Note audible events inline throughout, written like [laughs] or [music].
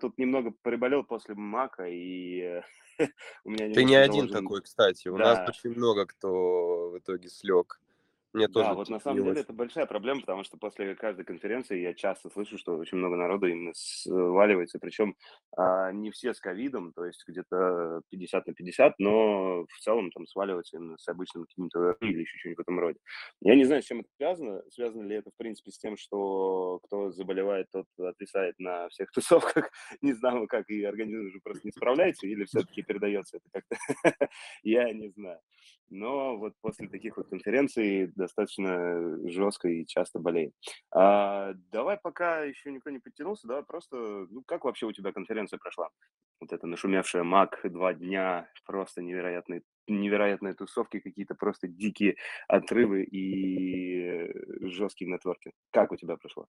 тут немного приболел после мака, и [laughs] у меня Ты не один такой, кстати. У нас очень много кто в итоге слег. Мне Да, тоже вот на самом деле это большая проблема, потому что после каждой конференции я часто слышу, что очень много народу именно сваливается, причем а, не все с ковидом, то есть где-то 50 на 50, но в целом там сваливаются именно с обычным каким-то или еще что-нибудь в этом роде. Я не знаю, с чем это связано. Связано ли это, в принципе, с тем, что кто заболевает, тот отвисает на всех [laughs] тусовках. Не знаю, как и организм уже просто не справляется, или все-таки передается это как-то. [laughs] Я не знаю. Но вот после таких вот конференций достаточно жестко и часто болеем. А, давай, пока еще никто не подтянулся, давай просто, ну, как вообще у тебя конференция прошла? Вот это нашумевшая МАК, два дня, просто невероятные, невероятные тусовки, какие-то просто дикие отрывы и жесткий нетворкинг. Как у тебя прошло?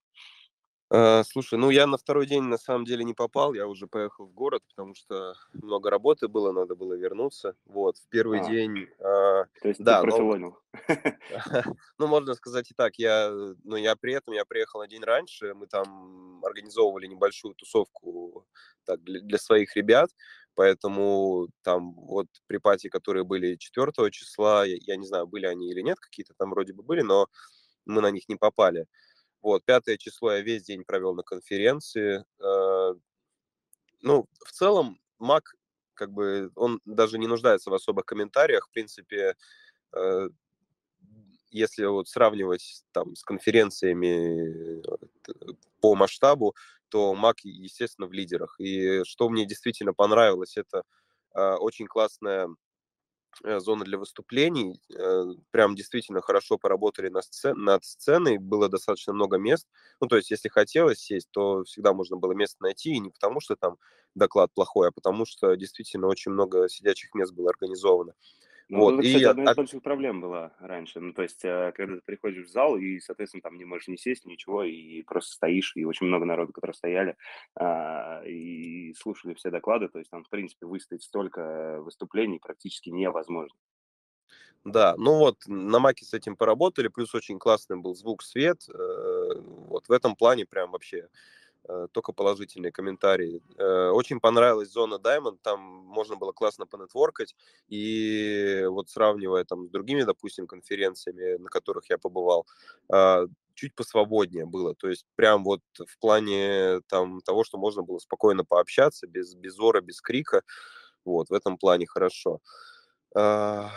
А, слушай, ну я на второй день на самом деле не попал, я уже поехал в город, потому что много работы было, надо было вернуться. Вот, в первый А, день, а, то есть ты да, но профилонил. [laughs] [laughs] Ну, можно сказать и так. Я, э, ну, я при этом я приехал на день раньше. Мы там организовывали небольшую тусовку так, для, для своих ребят. Поэтому там вот при пати, которые были 4 числа, я, я не знаю, были они или нет, какие-то там вроде бы были, но мы на них не попали. Вот, пятое число я весь день провел на конференции. Э, Ну, в целом, Mac, как бы, он даже не нуждается в особых комментариях. В принципе, э, если вот сравнивать там с конференциями э, по масштабу, то Mac, естественно, в лидерах. И что мне действительно понравилось, это очень классная зона для выступлений. Э, Прям действительно хорошо поработали на сцен, над сценой, было достаточно много мест. Ну, то есть, если хотелось сесть, то всегда можно было место найти, и не потому, что там доклад плохой, а потому что действительно очень много сидячих мест было организовано. Ну, вот это, и кстати, от- одна из от- больших проблем была раньше. Ну, то есть, э, когда ты приходишь в зал и, соответственно, там не можешь не сесть, ничего, и просто стоишь, и очень много народу, которые стояли, а, и слушали все доклады, то есть там, в принципе, выстоять столько выступлений практически невозможно. Да, ну вот на Маке с этим поработали, плюс очень классный был звук, свет. э, Вот в этом плане прям вообще только положительные комментарии. Э, Очень понравилась зона Diamond, там можно было классно понетворкать, и вот сравнивая там с другими, допустим, конференциями, на которых я побывал, а, чуть посвободнее было, то есть прям вот в плане там того, что можно было спокойно пообщаться, без, без ора, без крика, вот, в этом плане хорошо. А,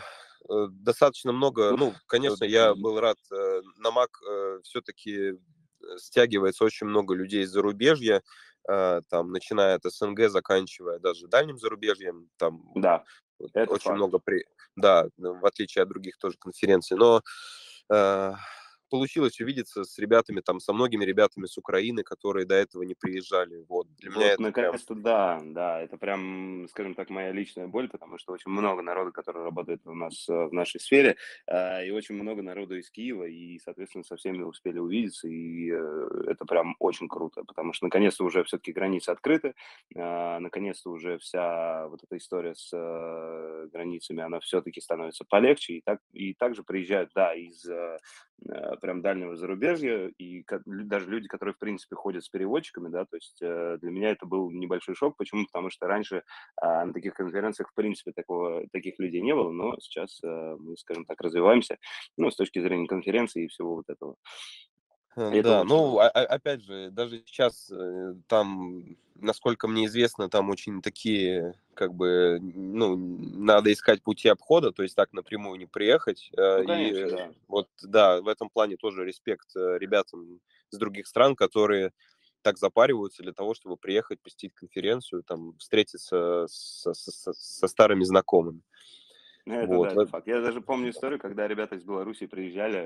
э, Достаточно много, Ну, э, конечно, я был рад, э, на Мак все-таки стягивается очень много людей из зарубежья, а, там, начиная от СНГ, заканчивая даже дальним зарубежьем, там да, это очень факт. много, при... да, ну, в отличие от других тоже конференций, но э, получилось увидеться с ребятами, там, со многими ребятами с Украины, которые до этого не приезжали, вот, для меня Вот, это прям, наконец-то, да, да, это прям, скажем так, моя личная боль, потому что очень много народу, который работает у нас э, в нашей сфере, а, и очень много народу из Киева, и, соответственно, со всеми успели увидеться, и э, это прям очень круто, потому что, наконец-то, уже все-таки границы открыты, а, наконец-то уже вся вот эта история с э, границами, она все-таки становится полегче, и, так, и также приезжают, да, из прям дальнего зарубежья, и даже люди, которые, в принципе, ходят с переводчиками, да, то есть э, для меня это был небольшой шок. Почему? Потому что раньше а, на таких конференциях, в принципе, такого, таких людей не было, но сейчас э, мы, скажем так, развиваемся, ну, с точки зрения конференции и всего вот этого. И это Да, очень ну, а- а- опять же, даже сейчас э, там, насколько мне известно, там очень такие, как бы, ну, надо искать пути обхода, то есть так напрямую не приехать. э, Ну, И конечно, э, да. вот, да, в этом плане тоже респект э, ребятам с других стран, которые так запариваются для того, чтобы приехать, посетить конференцию, там, встретиться со, со- со- старыми знакомыми. Это Вот. да, это факт. Я даже помню историю, когда ребята из Беларуси приезжали,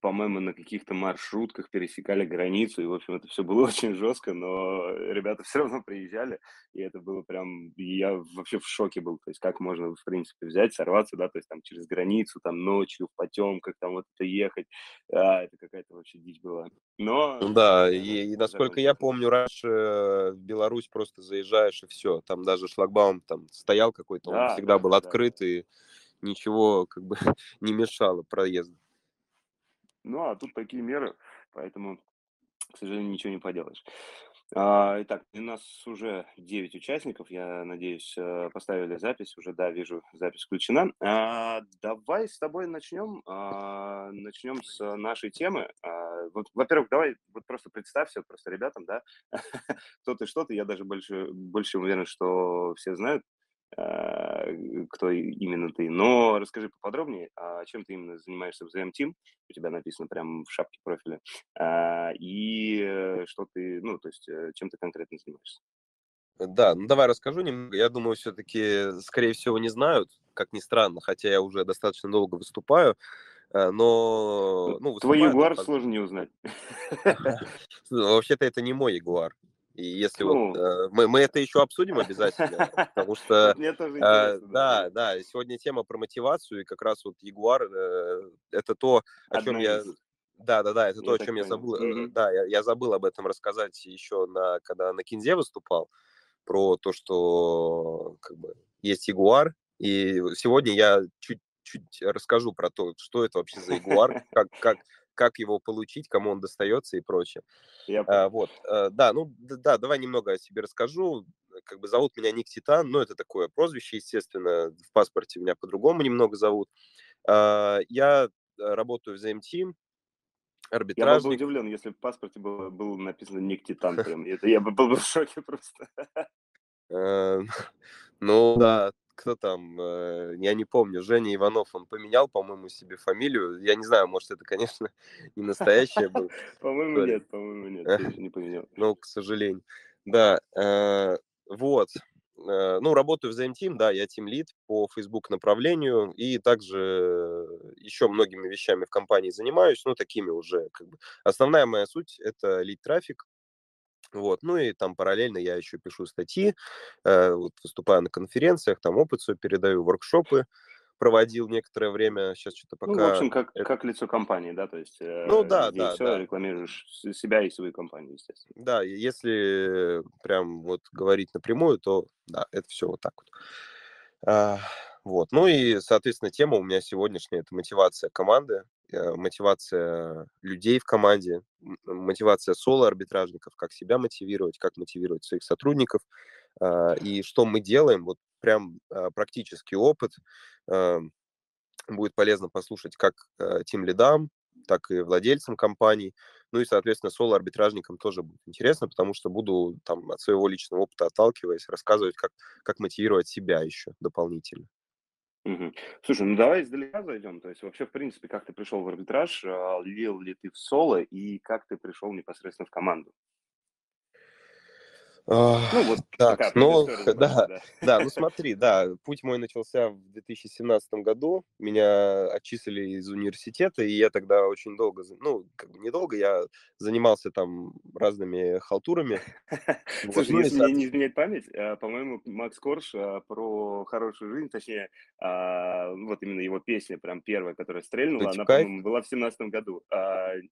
по-моему, на каких-то маршрутках пересекали границу, и, в общем, это все было [laughs] очень жестко, но ребята все равно приезжали, и это было прям... Я вообще в шоке был, то есть как можно, в принципе, взять, сорваться, да, то есть там через границу, там ночью, в потемках, там вот это ехать, а, это какая-то вообще дичь была. Но, Ну Да, и, и насколько я помню, раньше в Беларусь просто заезжаешь и все. Там даже шлагбаум там стоял какой-то, он Да, всегда да, был да, да. открыт и ничего как бы [laughs] не мешало проезду. Ну, а тут такие меры, поэтому, к сожалению, ничего не поделаешь. А, итак, у нас уже 9 участников. Я надеюсь, э, поставили запись. Уже, да, вижу, запись включена. А, давай с тобой начнем. А, начнем с нашей темы. Во-первых, давай вот просто представься просто ребятам, да, [laughs] кто ты, что ты. Я даже больше, больше уверен, что все знают, кто именно ты. Но расскажи поподробнее, а чем ты именно занимаешься в ZM Team. У тебя написано прямо в шапке профиля. А, и э, что ты, ну, то есть, э, чем ты конкретно занимаешься. Да, ну давай расскажу немного. Я думаю, все-таки, скорее всего, не знают, как ни странно, хотя я уже достаточно долго выступаю. Э, но, ну, Твой Ягуар сложно не узнать. [laughs] Вообще-то это не мой Ягуар. И если ну, вот э, мы, мы это еще обсудим обязательно, [laughs] потому что э, да, да, сегодня тема про мотивацию, и как раз вот Ягуар э, это то, о чем я да, да, да, это то, о чем я забыл, да, я, забыл об этом рассказать еще на, когда на Кинзе выступал, про то, что как бы есть Ягуар, и сегодня я чуть чуть расскажу про то, что это вообще за Ягуар, [laughs] как, как, как его получить, кому он достается и прочее. Я а, вот, а, да, ну да, давай немного о себе расскажу. Как бы зовут меня Ник Титан, ну это такое прозвище, естественно, в паспорте меня по-другому немного зовут. А, я работаю в ZMT, арбитражник. Я был бы удивлен, если в паспорте было, было написано Ник Титан [laughs] прям. Это я бы был бы в шоке просто. [laughs] Ну да, кто там, э, я не помню, Женя Иванов, он поменял, по-моему, себе фамилию. Я не знаю, может, это, конечно, [laughs] не настоящая была. По-моему, нет, по-моему, нет, [laughs] не поменял. Ну, к сожалению. Да, э, вот. Э, ну, работаю в ZM да, я тим лид по Facebook направлению и также еще многими вещами в компании занимаюсь, ну, такими уже, как бы. Основная моя суть – это лид-трафик, вот. Ну и там параллельно я еще пишу статьи, э, вот, выступаю на конференциях, там опыт свой передаю, воркшопы проводил некоторое время, сейчас что-то пока... Ну, в общем, как, как лицо компании, да, то есть ну, да, да, все, да. рекламируешь себя и свою компанию, естественно. Да, если прям вот говорить напрямую, то да, это все вот так вот. А, вот. Ну и, соответственно, тема у меня сегодняшняя – это мотивация команды, э, мотивация людей в команде, мотивация соло-арбитражников, как себя мотивировать, как мотивировать своих сотрудников, а, и что мы делаем, вот прям а, практический опыт. Будет полезно послушать как э, тем лидам, так и владельцам компаний. Ну и, соответственно, соло-арбитражникам тоже будет интересно, потому что буду там от своего личного опыта отталкиваясь, рассказывать, как, как мотивировать себя еще дополнительно. Мгм. Слушай, ну давай издалека зайдем. То есть вообще, в принципе, как ты пришел в арбитраж, а, лил ли ты в соло и как ты пришел непосредственно в команду? Ну, вот так, ну, да, да, да, ну [laughs] смотри, да, путь мой начался в 2017 году, меня отчислили из университета, и я тогда очень долго, ну, как бы недолго, я занимался там разными халтурами. [laughs] Слушай, ну, если мне не изменять память, а, по-моему, Макс Корж а, про хорошую жизнь, точнее, а, вот именно его песня, прям первая, которая стрельнула, она, по-моему, была в семнадцатом году.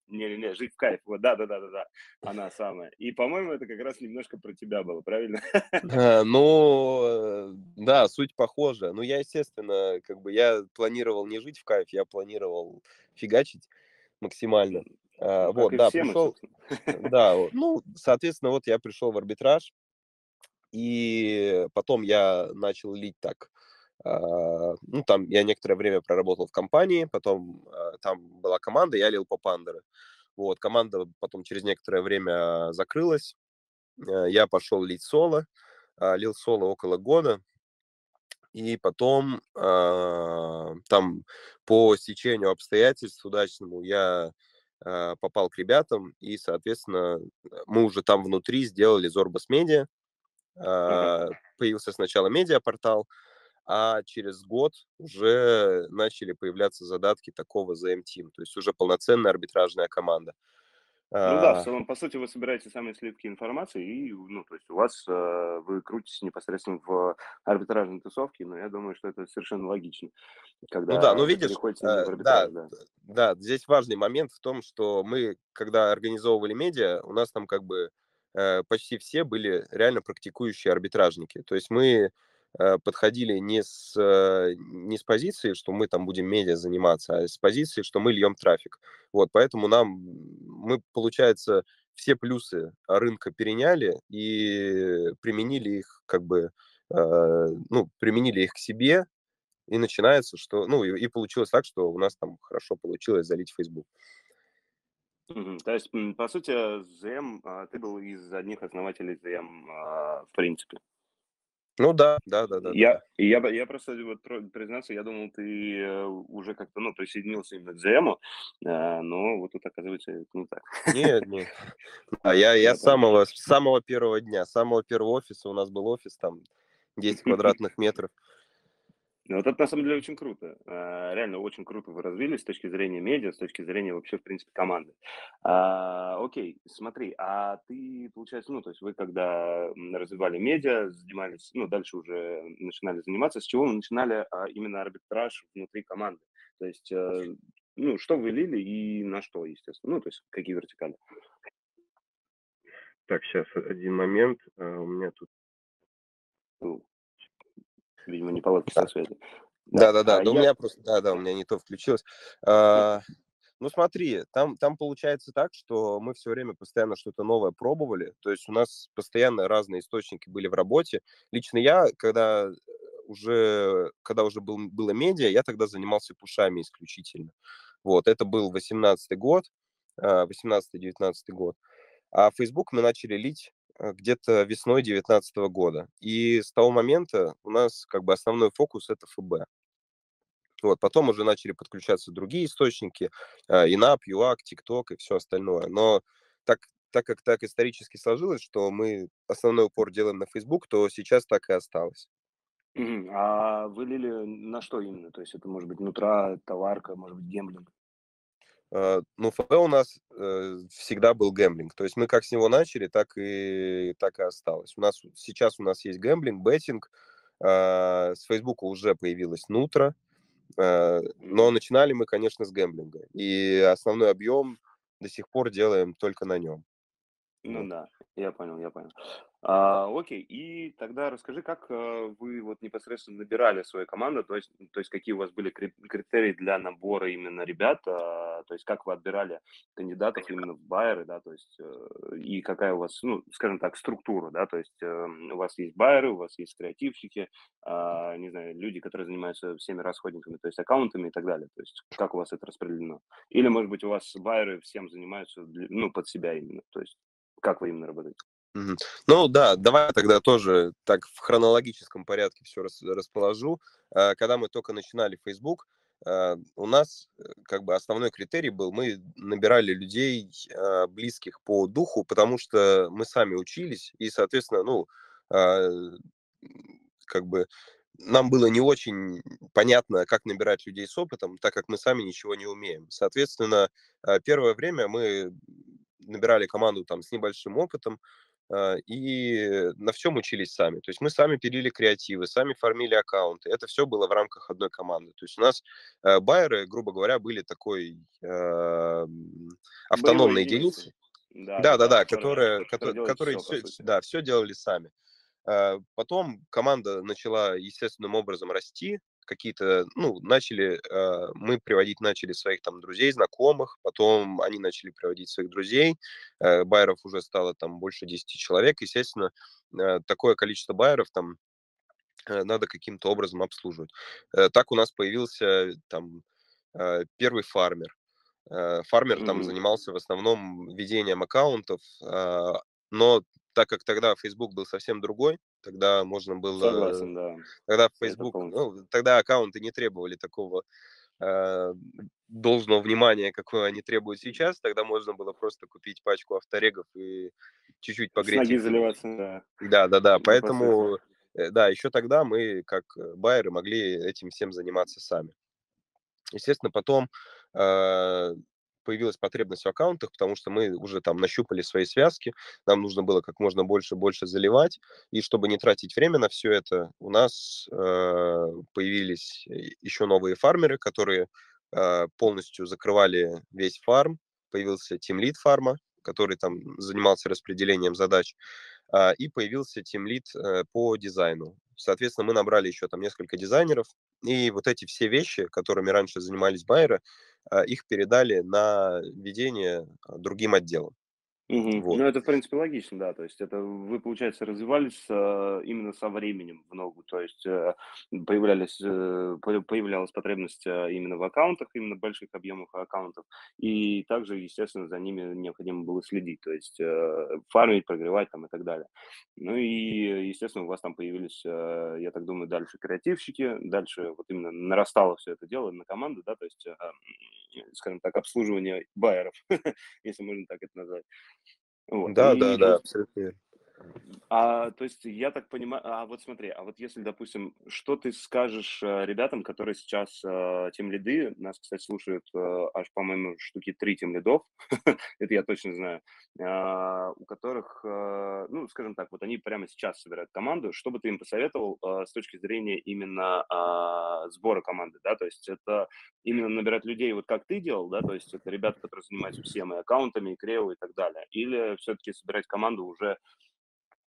Не-не-не, «Жить в кайф», вот, да-да-да-да, она самая. И, по-моему, это как раз немножко про тебя было, правильно? [laughs] Э, ну, э, да, суть похожа. Ну, я, естественно, как бы я планировал не жить в кайф, я планировал фигачить максимально. А, ну, вот, да, пришел, да, [laughs] ну, соответственно, вот я пришел в арбитраж, и потом я начал лить так. Ну, там я некоторое время проработал в компании, потом там была команда, я лил по пандеры. Вот, команда потом через некоторое время закрылась, Э, я пошел лить соло, а, лил соло около года, и потом э, там по стечению обстоятельств удачному я э, попал к ребятам, и, соответственно, мы уже там внутри сделали Зорбас Медиа. Э, появился сначала медиапортал, а через год уже начали появляться задатки такого ZM Team, то есть уже полноценная арбитражная команда. Ну да, в а. целом, по сути, вы собираете самые сливки информации, и, ну, то есть у вас, э, вы крутитесь непосредственно в арбитражной тусовке, но я думаю, что это совершенно логично, когда Ну да, ну видишь, э, да, да. да, здесь важный момент в том, что мы, когда организовывали медиа, у нас там как бы э, почти все были реально практикующие арбитражники. То есть мы подходили не с, э, не с позиции, что мы там будем медиа заниматься, а с позиции, что мы льем трафик. Вот, поэтому нам, мы, получается, все плюсы рынка переняли и применили их как бы, э, ну, применили их к себе, и начинается, что, ну, и, и получилось так, что у нас там хорошо получилось залить Facebook. То есть, по сути, ZM, а, ты был из одних основателей ZM, а, в принципе. Ну да, да, да, да, Я, я, я просто вот признаться, я думал, ты э, уже как-то, ну, присоединился именно к ZM, а, но вот тут оказывается это не так. Нет, нет. [laughs] А я, я с самого, самого первого дня, с самого первого офиса, у нас был офис там 10 [laughs] квадратных метров. Ну, вот это на самом деле очень круто. А, реально очень круто вы развились с точки зрения медиа, с точки зрения вообще, в принципе, команды. А, окей, смотри, а ты, получается, ну, то есть вы когда развивали медиа, занимались, ну, дальше уже начинали заниматься, с чего вы начинали а, именно арбитраж внутри команды? То есть, а, ну, что вы лили и на что, естественно? Ну, то есть какие вертикали? Так, сейчас один момент. А, у меня тут видимо, не неполадки со связью. Да-да-да, а да, я... у меня просто, да-да, у меня не то включилось. А, ну смотри, там, там получается так, что мы все время постоянно что-то новое пробовали, то есть у нас постоянно разные источники были в работе. Лично я, когда уже, когда уже был, было медиа, я тогда занимался пушами исключительно. Вот, это был 18 год, 18-19 а, год. А Facebook мы начали лить Э, где-то весной 2019 года. И с того момента у нас как бы основной фокус это ФБ. Вот, потом уже начали подключаться другие источники, Инап, ЮАК, ТикТок и все остальное. Но так, так как так исторически сложилось, что мы основной упор делаем на Facebook, то сейчас так и осталось. А вы лили на что именно? То есть это может быть нутра, товарка, может быть гемблинг? А, ну, ФБ у нас э, всегда был гэмблинг. То есть мы как с него начали, так и, так и осталось. У нас сейчас у нас есть гэмблинг, беттинг. Э, с Фейсбука уже появилась Нутра. Э, но начинали мы, конечно, с гэмблинга. И основной объем до сих пор делаем только на нем. Ну да, я понял, я понял. А, окей, и тогда расскажи, как э, вы вот непосредственно набирали свою команду, то есть, то есть какие у вас были критерии для набора именно ребят, а, то есть как вы отбирали кандидатов именно в байеры, да, то есть э, и какая у вас, ну, скажем так, структура, да, то есть э, у вас есть байеры, у вас есть креативщики, а, не знаю, люди, которые занимаются всеми расходниками, то есть аккаунтами и так далее, то есть как у вас это распределено? Или, может быть, у вас байеры всем занимаются, ну, под себя именно, то есть как вы именно работаете? Ну да, давай тогда тоже так в хронологическом порядке все рас, расположу. А, когда мы только начинали Facebook, а, у нас э, как бы основной критерий был, мы набирали людей близких по духу, потому что мы сами учились, и, соответственно, ну, как бы нам было не очень понятно, как набирать людей с опытом, так как мы сами ничего не умеем. Соответственно, первое время мы набирали команду там с небольшим опытом, и на всем учились сами. То есть мы сами пилили креативы, сами формили аккаунты. Это все было в рамках одной команды. То есть у нас э, байеры, грубо говоря, были такой э, автономной единицей. Да, да, да, да, которые, которые, которые все, все, да, все делали сами. Э, потом команда начала естественным образом расти, какие-то, ну, начали, э, мы приводить начали своих там друзей, знакомых, потом они начали приводить своих друзей, э, байеров уже стало там больше 10 человек, естественно, э, такое количество байеров там э, надо каким-то образом обслуживать. Э, так у нас появился там э, первый фармер. Э, фармер mm-hmm. там занимался в основном ведением аккаунтов, э, но так как тогда Facebook был совсем другой, тогда можно было... Согласен, да. Тогда Facebook, ну, тогда аккаунты не требовали такого э, должного внимания, какое они требуют сейчас, тогда можно было просто купить пачку авторегов и чуть-чуть погреть. С заливаться, да. Да, да, да, поэтому, э, да, еще тогда мы, как байеры, могли этим всем заниматься сами. Естественно, потом э, появилась потребность в аккаунтах, потому что мы уже там нащупали свои связки, нам нужно было как можно больше больше заливать, и чтобы не тратить время на все это, у нас э, появились еще новые фармеры, которые э, полностью закрывали весь фарм, появился тимлит фарма, который там занимался распределением задач, э, и появился тимлит э, по дизайну. Соответственно, мы набрали еще там несколько дизайнеров, и вот эти все вещи, которыми раньше занимались байеры, их передали на ведение а, другим отделам. Мгм. Вот. Ну, это, в принципе, логично, да. То есть это вы, получается, развивались, а, именно со временем в ногу. То есть, э, появлялись, э, по появлялась потребность, а, именно в аккаунтах, именно больших объемах аккаунтов. И также, естественно, за ними необходимо было следить, то есть, э, фармить, прогревать там и так далее. Ну и, естественно, у вас там появились, э, я так думаю, дальше креативщики, дальше вот именно нарастало все это дело на команду, да, то есть, м, скажем так, обслуживание байеров, [laughs] если можно так это назвать. Вот, Да, и да, да, абсолютно верно. А, то есть я так понимаю, а вот смотри, а вот если, допустим, что ты скажешь э, ребятам, которые сейчас э, тимлиды, нас, кстати, слушают э, аж, по-моему, штуки три тимлидов, [laughs] это я точно знаю, а, у которых, э, ну, скажем так, вот они прямо сейчас собирают команду, что бы ты им посоветовал э, с точки зрения именно а, сбора команды, да, то есть это именно набирать людей, вот как ты делал, да, то есть это ребята, которые занимаются всем, и аккаунтами, и крео, и так далее, или все-таки собирать команду уже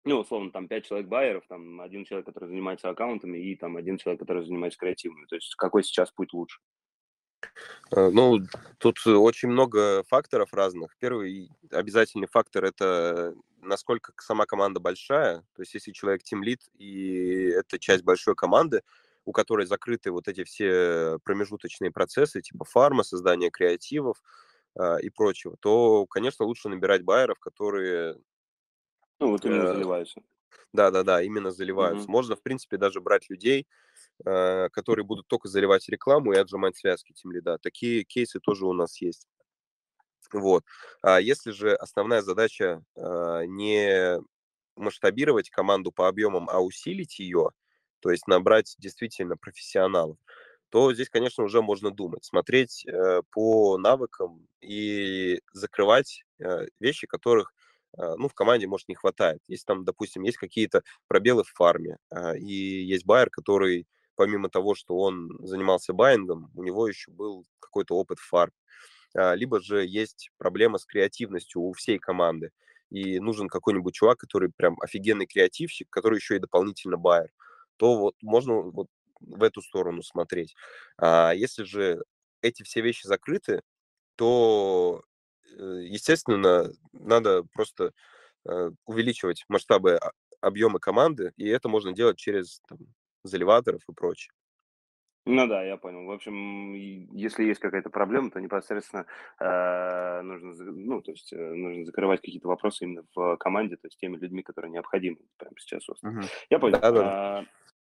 ну, условно, там 5 человек байеров, там один человек, который занимается аккаунтами, и там один человек, который занимается креативами. То есть какой сейчас путь лучше? Э, ну, тут очень много факторов разных. Первый обязательный фактор- это насколько сама команда большая. То есть если человек тимлид, и это часть большой команды, у которой закрыты вот эти все промежуточные процессы, типа фарма, создания креативов, а, и прочего, то, конечно, лучше набирать байеров, которые Ну, вот именно э, заливаются. да-да-да, именно заливаются. Можно, в принципе, даже брать людей, э, которые будут только заливать рекламу и отжимать связки тимлида. Такие кейсы тоже у нас есть. Вот. А если же основная задача а, не масштабировать команду по объемам, а усилить ее, то есть набрать действительно профессионалов, то здесь, конечно, уже можно думать, смотреть э, по навыкам и закрывать э, вещи, которых э, ну, в команде, может, не хватает. Если там, допустим, есть какие-то пробелы в фарме, э, и есть байер, который, помимо того, что он занимался байингом, у него еще был какой-то опыт в фарме а, либо же есть проблема с креативностью у всей команды, и нужен какой-нибудь чувак, который прям офигенный креативщик, который еще и дополнительно байер, то вот можно вот в эту сторону смотреть. А если же эти все вещи закрыты, то, э, естественно, надо просто э, увеличивать масштабы, а, объемы команды, и это можно делать через там, заливаторов и прочее. Ну да, я понял. В общем, если есть какая-то проблема, то непосредственно э, нужно, ну, то есть э, нужно закрывать какие-то вопросы именно в команде, то есть теми людьми, которые необходимы прямо сейчас. Мгм. Я понял. Да-да-да. А,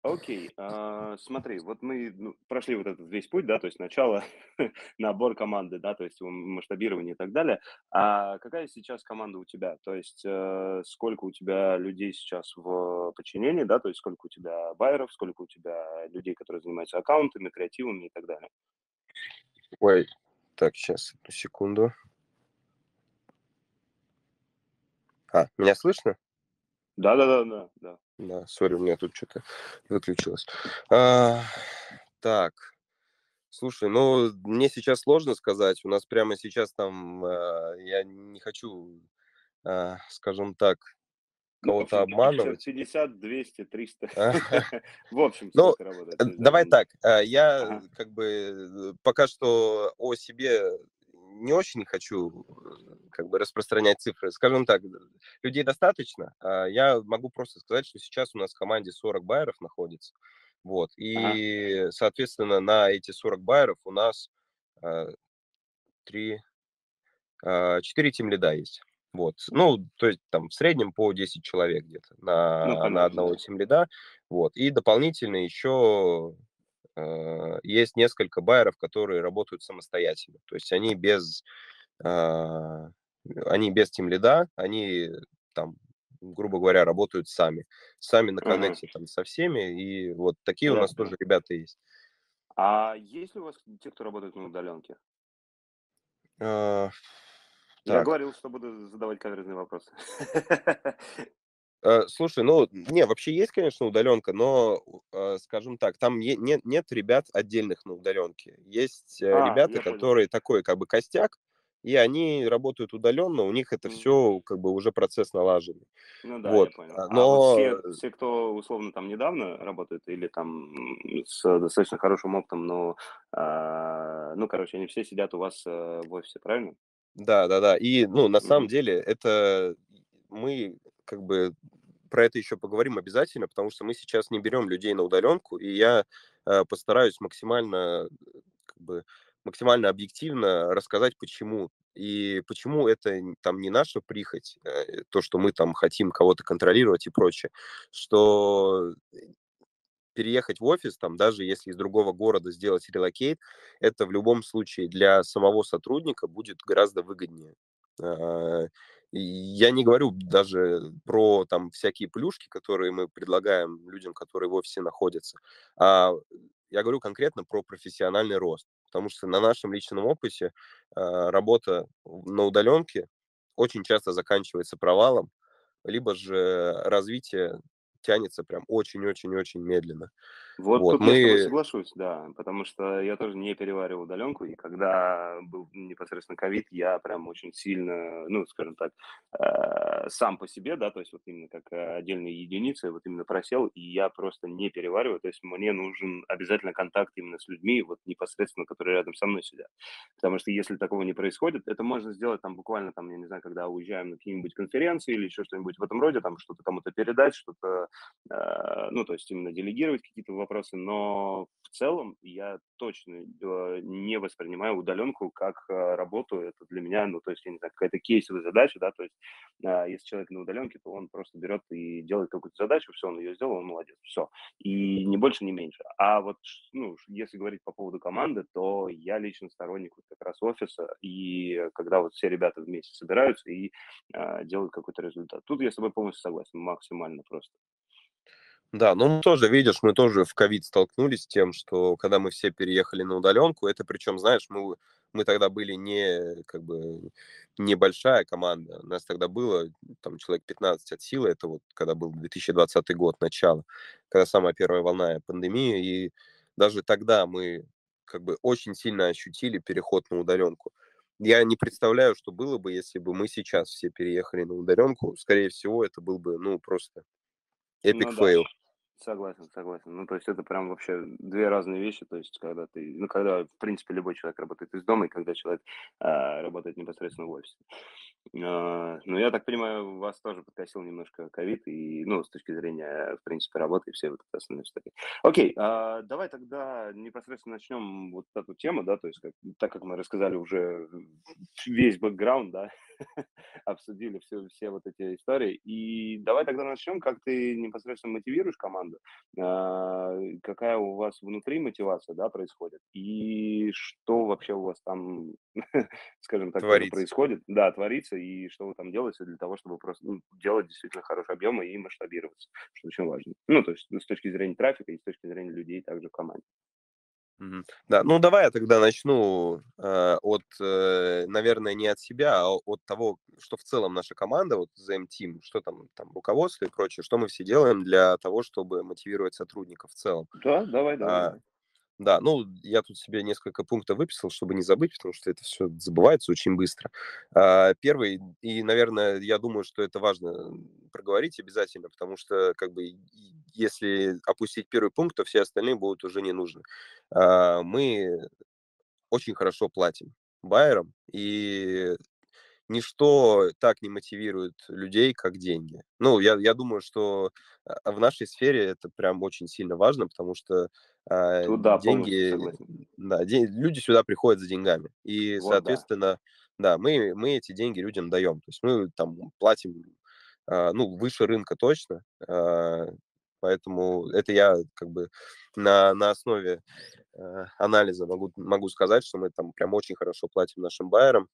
Окей, а, смотри, вот мы ну, прошли вот этот весь путь, да, то есть начало, [laughs] набор команды, да, то есть масштабирование и так далее. А какая сейчас команда у тебя? То есть э, сколько у тебя людей сейчас в подчинении, да, то есть сколько у тебя байеров, сколько у тебя людей, которые занимаются аккаунтами, креативами и так далее. Ой, так, сейчас, секунду. А, меня слышно? Да-да-да, да, да. Да, сори, у меня тут что-то выключилось. А, так, слушай, ну, мне сейчас сложно сказать. У нас прямо сейчас там, а, я не хочу, а, скажем так, Ну, кого-то 50, обманывать. 50, 200, 300. А, [laughs] В общем, Ну, работает? э, да, давай так, а, я как бы э, пока что о себе не очень хочу э, как бы распространять цифры. Скажем так, людей достаточно. а Я могу просто сказать, что сейчас у нас в команде 40 байеров находится. Вот. Ага. И, соответственно, на эти 40 байеров у нас а, три, а, 4 тимлида есть. Вот. Ну, то есть там в среднем по 10 человек где-то Ну, на, на понятно, одного да. тимлида. Вот. И дополнительно еще э, есть несколько байеров, которые работают самостоятельно. То есть они без, а, они без тимлида, они там, грубо говоря, работают сами. Сами на коннекте там со всеми. И вот такие у Я нас тоже ребята есть. А есть ли у вас те, кто работает на удаленке? А, Я Так, говорил, что буду задавать каверзные вопросы. [laughs] Э, слушай, ну, не, вообще есть, конечно, удаленка, но, э, скажем так, там нет, нет ребят отдельных на удаленке. Есть э, А, ребята, я понял. которые такой как бы костяк, и они работают удаленно, у них это М, все как бы уже процесс налаженный. Ну да, Вот. я понял. А, А вот Но все, все, кто условно там недавно работает или там с достаточно хорошим опытом, но, а, ну, короче, они все сидят у вас э, в офисе, правильно? Да, да, да. И, ну, на самом деле, это мы как бы про это еще поговорим обязательно, потому что мы сейчас не берем людей на удаленку, и я э, постараюсь максимально, э, как бы, максимально объективно рассказать, почему. И почему это там не наша прихоть, э, то, что мы там хотим кого-то контролировать и прочее, что переехать в офис, там, даже если из другого города сделать релокейт, это в любом случае для самого сотрудника будет гораздо выгоднее. Я не говорю даже про там всякие плюшки, которые мы предлагаем людям, которые в офисе находятся, а я говорю конкретно про профессиональный рост. Потому что на нашем личном опыте а, работа на удаленке очень часто заканчивается провалом, либо же развитие тянется прям очень-очень-очень медленно. Вот Вот, тут я с тобой мы соглашусь, да, потому что я тоже не перевариваю удаленку, и когда был непосредственно ковид, я прям очень сильно, ну, скажем так, э, сам по себе, да, то есть вот именно как э, отдельные единицы, вот именно просел, и я просто не перевариваю, то есть мне нужен обязательно контакт именно с людьми, вот непосредственно, которые рядом со мной сидят, потому что если такого не происходит, это можно сделать там буквально, там, я не знаю, когда уезжаем на какие-нибудь конференции или еще что-нибудь в этом роде, там что-то кому-то передать, что-то э, ну, то есть именно делегировать какие-то вопросы, но в целом я точно э, не воспринимаю удаленку как э, работу. Это для меня, ну, то есть, я не знаю, какая-то кейсовая задача, да, то есть, а, если человек на удаленке, то он просто берет и делает какую-то задачу, все, он ее сделал, он молодец, все. И не больше, не меньше. А вот, ну, если говорить по поводу команды, то я лично сторонник вот как раз офиса, и когда вот все ребята вместе собираются и а, делают какой-то результат. Тут я с тобой полностью согласен, максимально просто. Да, ну мы тоже, видишь, мы тоже в ковид столкнулись с тем, что когда мы все переехали на удаленку, это причем, знаешь, мы, мы тогда были не как бы небольшая команда, у нас тогда было там человек 15 от силы, это вот когда был 2020 год, начало, когда самая первая волна пандемии, и даже тогда мы как бы очень сильно ощутили переход на удаленку. Я не представляю, что было бы, если бы мы сейчас все переехали на удаленку. Скорее всего, это был бы, ну, просто эпик Ну да. Согласен, согласен. Ну, то есть это прям вообще две разные вещи. То есть когда ты, ну, когда, в принципе, любой человек работает из дома, и когда человек а, работает непосредственно в офисе. А, ну, я так понимаю, вас тоже подкосил немножко ковид, и, ну, с точки зрения, в принципе, работы и все вот это остальные истории. Окей, а, давай тогда непосредственно начнем вот эту тему, да, то есть как, так как мы рассказали уже весь бэкграунд, да, [laughs] обсудили все, все вот эти истории. И давай тогда начнем, как ты непосредственно мотивируешь команду, а, какая у вас внутри мотивация, да, происходит, и что вообще у вас там, [laughs] скажем так, Творится. происходит, да, творится, и что вы там делаете для того, чтобы просто ну, делать действительно хорошие объемы и масштабироваться, что очень важно. Ну, то есть ну, с точки зрения трафика и с точки зрения людей также в команде. Да, ну давай я тогда начну э, от, э, наверное, не от себя, а от того, что в целом наша команда, вот ZM Team, что там, там руководство и прочее, что мы все делаем для того, чтобы мотивировать сотрудников в целом. Да, давай, давай, А, давай. Да, ну я тут себе несколько пунктов выписал, чтобы не забыть, потому что это все забывается очень быстро. А, Первый, и, наверное, я думаю, что это важно проговорить обязательно, потому что, как бы, если опустить первый пункт, то все остальные будут уже не нужны. А, Мы очень хорошо платим байерам, и ничто так не мотивирует людей, как деньги. Ну, я, я думаю, что а, в нашей сфере это прям очень сильно важно, потому что а, Тут да, полностью деньги, да, ден- люди сюда приходят за деньгами. И, Вот да. соответственно, да, мы, мы эти деньги людям даем. То есть мы там платим, а, ну, выше рынка точно, а, поэтому это я как бы на, на основе э, анализа могу, могу сказать, что мы там прям очень хорошо платим нашим байерам.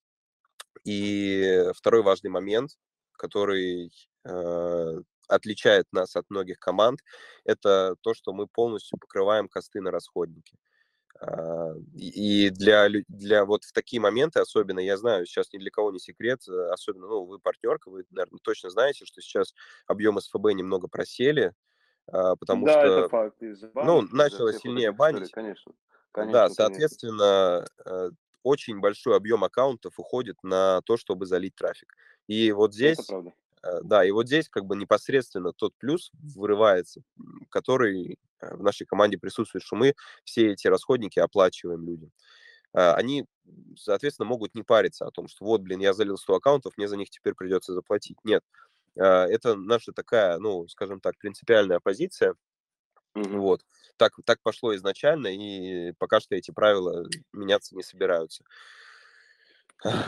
И второй важный момент, который э, отличает нас от многих команд, это то, что мы полностью покрываем косты на расходники. А, И для, для вот в такие моменты особенно, я знаю, сейчас ни для кого не секрет, э, особенно, ну, вы партнерка, вы, наверное, точно знаете, что сейчас объемы СФБ немного просели, а, потому Да, это что, факт. Из-за ну, начало сильнее банить, конечно. да, Конечно, конечно. соответственно, э, очень большой объем аккаунтов уходит на то, чтобы залить трафик. И вот здесь, э, да, и вот здесь как бы непосредственно тот плюс вырывается, который э, в нашей команде присутствует, что мы все эти расходники оплачиваем людям. а, они, соответственно, могут не париться о том, что вот, блин, я залил 100 аккаунтов, мне за них теперь придется заплатить. Нет, это наша такая, ну, скажем так, принципиальная позиция. Вот. Так, так пошло изначально, и пока что эти правила меняться не собираются.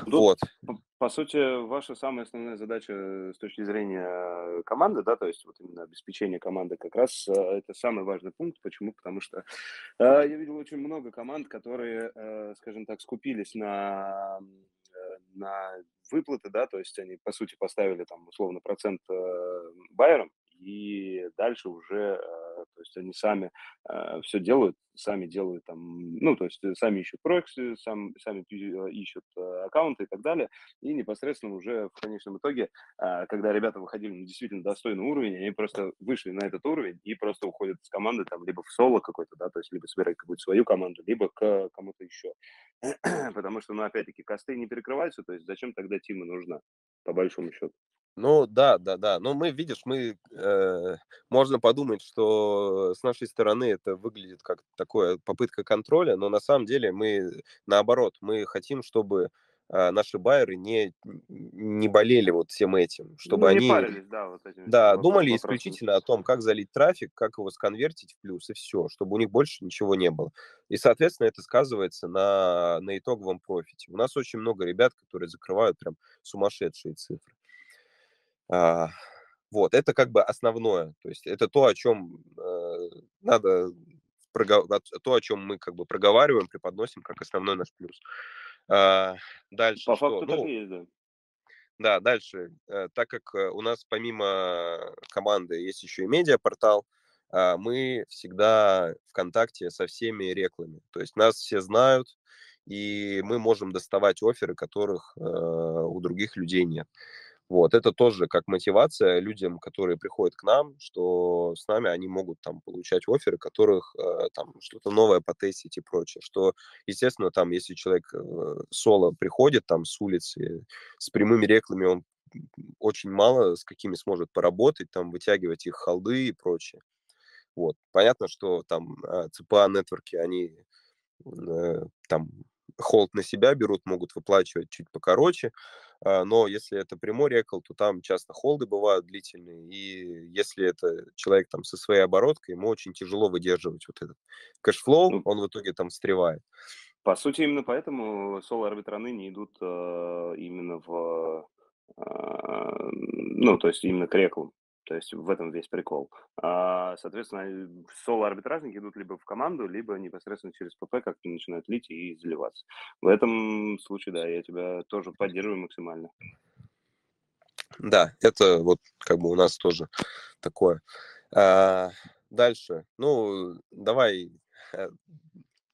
Ну, вот. По, по сути, ваша самая основная задача с точки зрения команды, да, то есть вот именно обеспечение команды как раз э, это самый важный пункт. Почему? Потому что э, я видел очень много команд, которые, э, скажем так, скупились на э, на выплаты, да, то есть они, по сути, поставили там условно процент э, байерам, и дальше уже, э, то есть они сами э, все делают, сами делают там, ну, то есть сами ищут прокси, сам, сами ищут э, аккаунты и так далее, и непосредственно уже в конечном итоге, когда ребята выходили на действительно достойный уровень, они просто вышли на этот уровень и просто уходят с команды там либо в соло какой-то, да, то есть либо собирать какую-то свою команду, либо к кому-то еще. [clears throat] Потому что, ну, опять-таки, косты не перекрываются, то есть зачем тогда Тима нужна, по большому счету? Ну да, да, да. Но мы, видишь, мы э, можно подумать, что с нашей стороны это выглядит как такое попытка контроля, но на самом деле мы наоборот, мы хотим, чтобы э, наши байеры не не болели вот всем этим, чтобы ну, не они парились, да, вот этим да думали исключительно о том, как залить трафик, как его сконвертить в плюс и все, чтобы у них больше ничего не было. И соответственно это сказывается на на итоговом профите. У нас очень много ребят, которые закрывают прям сумасшедшие цифры. А, вот, это как бы основное. То есть это то, о чем э, надо, то, о чем мы как бы проговариваем, преподносим как основной наш плюс. А, дальше По что? факту ну, так и есть, да. Да, дальше. Э, так как э, у нас помимо команды есть еще и медиапортал, а, мы всегда в контакте со всеми реклами. То есть нас все знают, и мы можем доставать оферы, которых у других людей нет. Вот, это тоже как мотивация людям, которые приходят к нам, что с нами они могут там получать оферы, которых э, там что-то новое потестить и прочее. Что, естественно, там, если человек э, соло приходит там с улицы, с прямыми рекламами, он очень мало с какими сможет поработать, там, вытягивать их холды и прочее. Вот. Понятно, что там CPA network и, они э, там холд на себя берут, могут выплачивать чуть покороче, но если это прямой рекл, то там часто холды бывают длительные, и если это человек там со своей обороткой, ему очень тяжело выдерживать вот этот cash flow, ну, он в итоге там встревает. По сути, именно поэтому соло-арбитраны не идут э, именно в, э, ну, то есть именно к реклам. То есть в этом весь прикол. А, соответственно, соло-арбитражники идут либо в команду, либо непосредственно через ПП как-то начинают лить и заливаться. В этом случае, да, я тебя тоже поддерживаю максимально. Да, это вот как бы у нас тоже такое. А, дальше. Ну, давай э,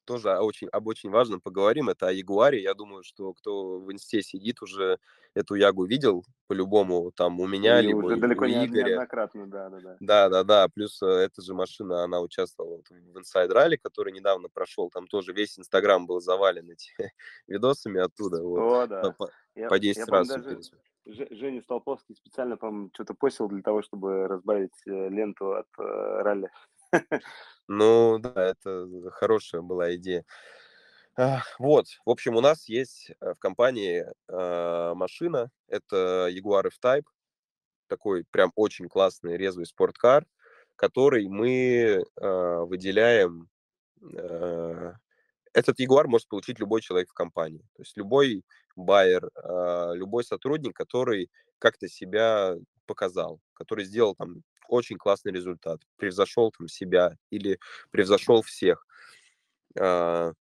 тоже очень, об очень важном поговорим. Это о Ягуаре. Я думаю, что кто в инсте сидит, уже эту Ягу видел по-любому. Там у меня, И либо уже у далеко не Игоря. неоднократно, да, да, да. Да, да, да. Плюс э, эта же машина, она участвовала в Inside Rally, который недавно прошел. Там тоже весь Инстаграм был завален этими [laughs] видосами оттуда. Вот. О, да. По, Я, по 10 я раз. даже Ж- Женя Столповский специально, по-моему, что-то постил для того, чтобы разбавить э, ленту от э, ралли. [laughs] Ну, да, это хорошая была идея. Вот, в общем, у нас есть э, в компании э, машина, это Jaguar F-Type, такой прям очень классный резвый спорткар, который мы э, выделяем. Этот Jaguar может получить любой человек в компании, то есть любой байер, любой сотрудник, который как-то себя показал, который сделал там очень классный результат, превзошел там себя или превзошел всех. А,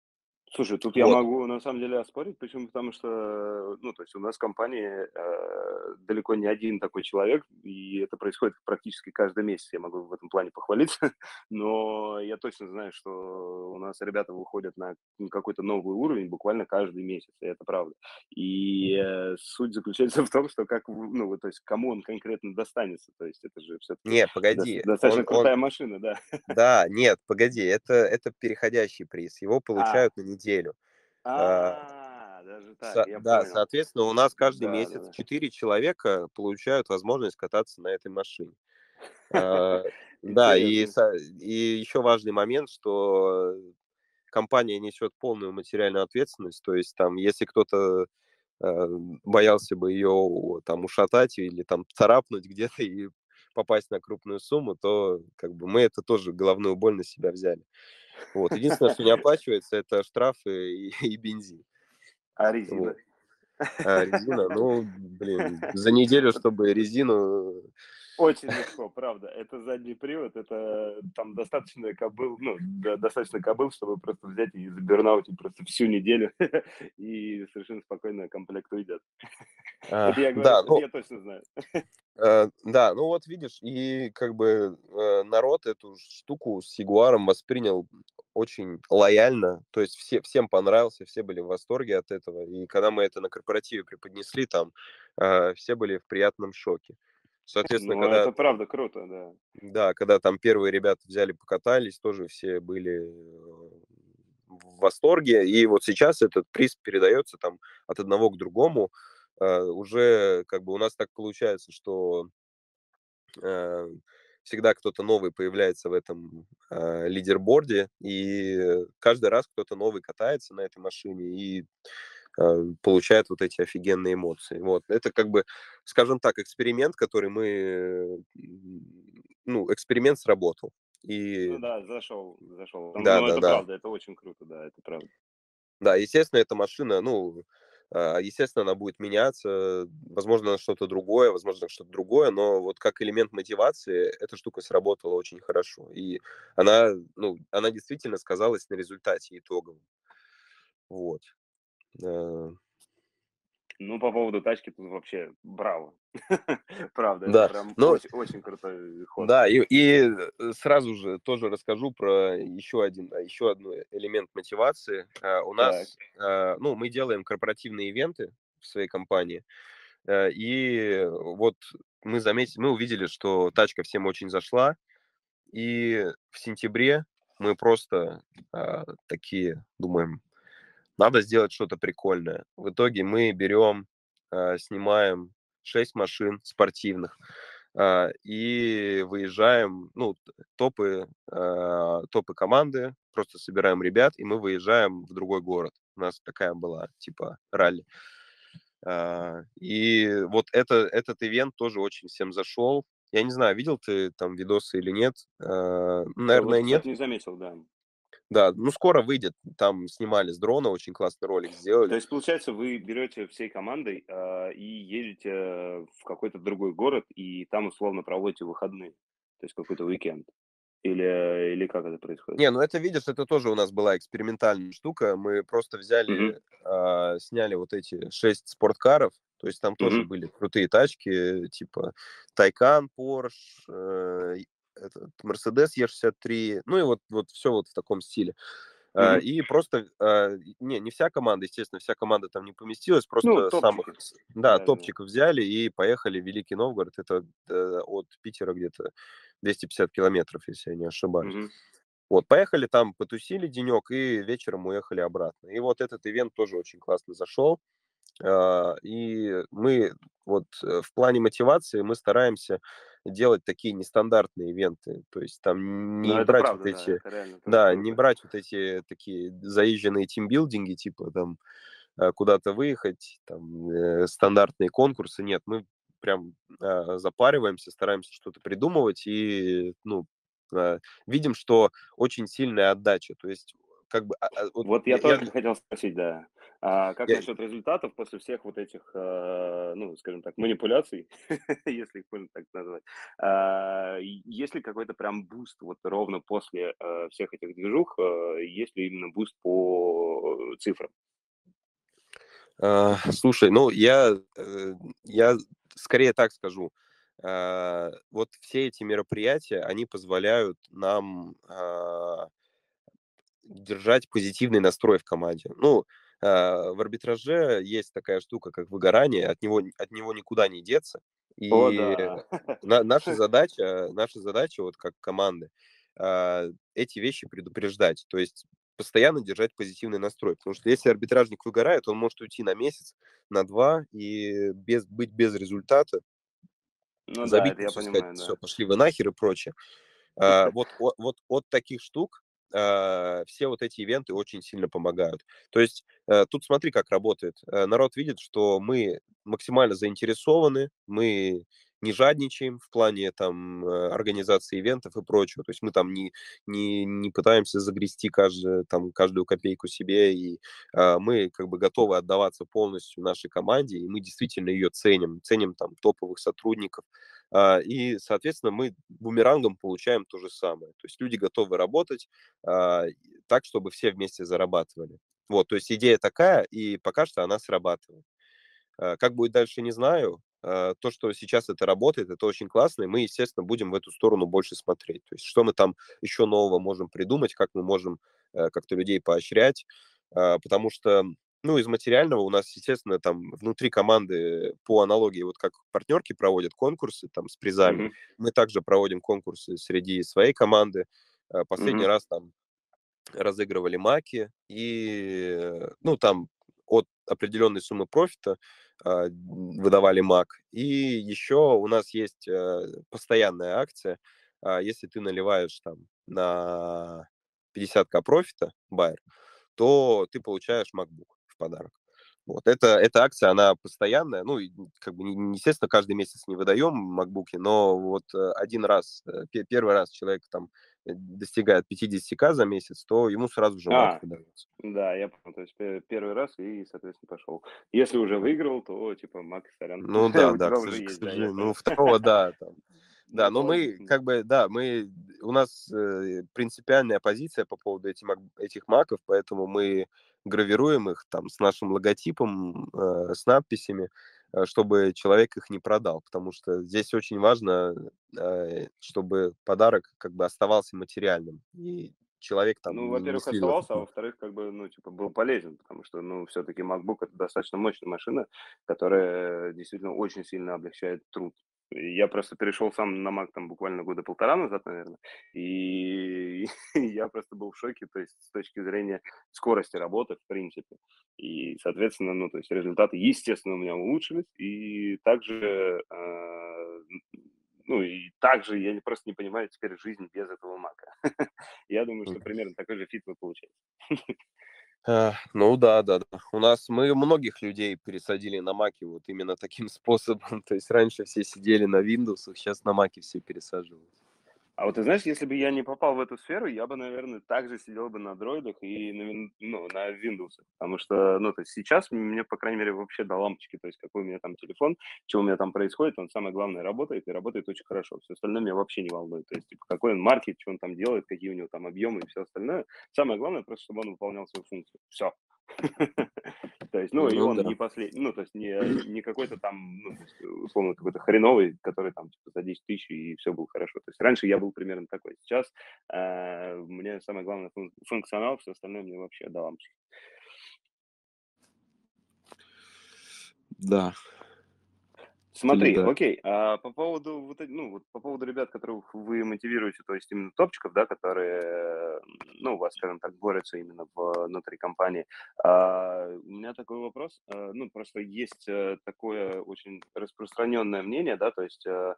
Слушай, тут я Вот. могу на самом деле оспорить, почему? Потому что, ну, то есть у нас в компании э, далеко не один такой человек, и это происходит практически каждый месяц, я могу в этом плане похвалиться, [laughs] но я точно знаю, что у нас ребята выходят на какой-то новый уровень буквально каждый месяц, и это правда. И э, суть заключается в том, что как, ну, то есть кому он конкретно достанется, то есть это же все-таки Не, погоди, достаточно он, он, крутая машина, да. да, нет, погоди, это, это переходящий приз, его получают на неделю. А, А, даже так, я да, понял. соответственно, у нас каждый Да, да, месяц да. четыре человека получают возможность кататься на этой машине. А, [laughs] Да, и еще важный момент, что компания несет полную материальную ответственность, то есть там, если кто-то э, боялся бы ее там ушатать или там царапнуть [laughs] где-то и попасть на крупную сумму, то как бы мы это тоже головную боль на себя взяли. Вот. Единственное, что не оплачивается, это штрафы и, и бензин. А резина? Вот. А резина, ну, блин, за неделю, чтобы резину очень легко, правда. Это задний привод, это там достаточно кобыл, ну, достаточно кобыл, чтобы просто взять и забернаутить просто всю неделю, [laughs] и совершенно спокойно комплект уйдет. А, это я говорю, да, ну, я точно знаю. [laughs] Э, да, ну вот видишь, и как бы э, народ эту штуку с Ягуаром воспринял очень лояльно, то есть все, всем понравился, все были в восторге от этого, и когда мы это на корпоративе преподнесли, там э, все были в приятном шоке. Соответственно, ну, когда... это правда круто, да. Да, когда там первые ребята взяли, покатались, тоже все были в восторге. И вот сейчас этот приз передается там от одного к другому. Uh, уже как бы у нас так получается, что uh, всегда кто-то новый появляется в этом uh, лидерборде, и каждый раз кто-то новый катается на этой машине, и Э, получает вот эти офигенные эмоции. Вот. Это как бы, скажем так, эксперимент, который мы, ну, эксперимент сработал. И... Ну да, зашел, зашел. Да, Но да, это да. правда, это очень круто, да, это правда. Да, естественно, эта машина, ну, а, естественно, она будет меняться, возможно, на что-то другое, возможно, что-то другое, но вот как элемент мотивации эта штука сработала очень хорошо. И она, ну, она действительно сказалась на результате итоговом. Вот. Э. Ну, по поводу тачки тут вообще браво. [laughs] Правда, Да, прям ну, очень, очень крутой ход. да, и, и э, сразу же тоже расскажу про еще один, а, еще одну элемент мотивации. А, У Так, нас, а, ну, мы делаем корпоративные ивенты в своей компании, э, и вот мы заметили, мы увидели, что тачка всем очень зашла, и в сентябре мы просто а, такие думаем, надо сделать что-то прикольное. В итоге мы берем, э, снимаем 6 машин спортивных э, и выезжаем, ну, топы, э, топы команды, просто собираем ребят, и мы выезжаем в другой город. У нас такая была, типа, ралли. И вот это, этот ивент тоже очень всем зашел. Я не знаю, видел ты там видосы или нет? Наверное, вот, нет. не заметил, да. Да, ну скоро выйдет. Там снимали с дрона, очень классный ролик сделали. То есть, получается, вы берете всей командой э, и едете в какой-то другой город, и там условно проводите выходные, то есть какой-то уикенд. Или, или как это происходит? Не, ну это, видишь, это тоже у нас была экспериментальная штука. Мы просто взяли, mm-hmm. э, сняли вот эти шесть спорткаров, то есть там mm-hmm. тоже были крутые тачки, типа Тайкан, Порш, э, этот Mercedes E63, ну и вот, вот все вот в таком стиле. Mm-hmm. И просто, а, не, не вся команда, естественно, вся команда там не поместилась, просто ну, самых, да, да, топчиков взяли и поехали в Великий Новгород, это э, от Питера где-то 250 километров, если я не ошибаюсь. Mm-hmm. Вот, поехали там, потусили денек и вечером уехали обратно. И вот этот ивент тоже очень классно зашел. А, и мы вот э, в плане мотивации мы стараемся делать такие нестандартные ивенты, то есть там не ну, брать правда, вот эти, да, да, не брать вот эти такие заезженные тимбилдинги, типа там э, куда-то выехать, там э, стандартные конкурсы, нет, мы прям э, запариваемся, стараемся что-то придумывать и, ну, э, видим, что очень сильная отдача, то есть как бы... А, а, вот, вот я, я я... хотел спросить, да. А как я... насчет результатов после всех вот этих, э, ну, скажем так, манипуляций, [laughs] если их можно так назвать? А, есть ли какой-то прям буст вот ровно после э, всех этих движух? Э, есть ли именно буст по цифрам? Слушай, ну, я, я скорее так скажу. Вот все эти мероприятия, они позволяют нам держать позитивный настрой в команде. Ну, в арбитраже есть такая штука, как выгорание, от него, от него никуда не деться. И О, да. на, наша [laughs] задача, наша задача вот как команды, эти вещи предупреждать, то есть постоянно держать позитивный настрой, потому что если арбитражник выгорает, он может уйти на месяц, на два и без, быть без результата, ну, забить, да, я понимаю, сказать, да. все, пошли вы нахер и прочее. А, [laughs] вот, вот, вот от таких штук э, все вот эти ивенты очень сильно помогают. То есть э, тут смотри, как работает. Э, народ видит, что мы максимально заинтересованы, мы не жадничаем в плане там э, организации ивентов и прочего. То есть мы там не, не, не пытаемся загрести каждую, там, каждую копейку себе, и э, мы как бы готовы отдаваться полностью нашей команде, и мы действительно ее ценим, ценим там топовых сотрудников. Э, и, соответственно, мы бумерангом получаем то же самое. То есть люди готовы работать э, так, чтобы все вместе зарабатывали. Вот, то есть идея такая, и пока что она срабатывает. Как будет дальше, не знаю. Э, то, что сейчас это работает, это очень классно, и мы, естественно, будем в эту сторону больше смотреть. То есть что мы там еще нового можем придумать, как мы можем э, как-то людей поощрять, э, потому что, ну, из материального у нас, естественно, там внутри команды по аналогии, вот как партнерки проводят конкурсы там с призами, mm-hmm. мы также проводим конкурсы среди своей команды. Последний mm-hmm. раз там разыгрывали маки, и, ну, там от определенной суммы профита выдавали МАК. И еще у нас есть э, постоянная акция. А, если ты наливаешь там на 50к профита, байер, то ты получаешь MacBook в подарок. Вот. Это, эта акция, она постоянная. Ну, как бы, естественно, каждый месяц не выдаем макбуки, но вот э, один раз, э, первый раз человек там достигает 50к за месяц, то ему сразу же а, выдается. Да, я понял. То есть первый раз и, соответственно, пошел. Если уже выиграл, то типа Мак, сорян. Ну [laughs] да, да, к сожалению. Ну, второго, да, там. [laughs] Да, но мы как бы, да, мы, у нас э, принципиальная позиция по поводу этих, этих маков, поэтому мы гравируем их там с нашим логотипом, э, с надписями, э, чтобы человек их не продал, потому что здесь очень важно, э, чтобы подарок как бы оставался материальным, и человек там... Ну, во-первых, оставался, а во-вторых, как бы, ну, типа, был полезен, потому что, ну, все-таки MacBook это достаточно мощная машина, которая действительно очень сильно облегчает труд я просто перешел сам на Mac там буквально года полтора назад, наверное, и [laughs] я просто был в шоке, то есть с точки зрения скорости работы, в принципе. И, соответственно, ну, то есть результаты, естественно, у меня улучшились, и также, э, ну, и также я просто не понимаю теперь жизнь без этого Мака. [laughs] я думаю, что примерно такой же фит вы получаете. [laughs] Ну да, да, да. У нас мы многих людей пересадили на маки вот именно таким [laughs] способом. То есть раньше все сидели на Windows, сейчас на маки все пересаживаются. А вот ты знаешь, если бы я не попал в эту сферу, я бы, наверное, также сидел бы на дроидах и на, ну, на Windows. Потому что, ну, то есть сейчас мне, по крайней мере, вообще до лампочки, то есть какой у меня там телефон, что у меня там происходит, он самое главное работает, и работает очень хорошо. Все остальное меня вообще не волнует. То есть, типа, какой он маркет, что он там делает, какие у него там объемы и все остальное. Самое главное просто, чтобы он выполнял свою функцию. Все. [laughs] То есть, ну, и ну он не последний, ну, то есть не, какой-то там, ну, условно, какой-то хреновый, который там типа, за 10 тысяч и все было хорошо. То есть раньше я был примерно такой. Сейчас э, мне самое главное функционал, все остальное мне вообще лампочки. Да, Смотри, да. окей, а по поводу вот, ну, вот по поводу ребят, которых вы мотивируете, то есть именно топчиков, да, которые, ну, у вас, скажем так, борются именно внутри компании, а, у меня такой вопрос, а, ну, просто есть э, такое очень распространенное мнение, да, то есть э,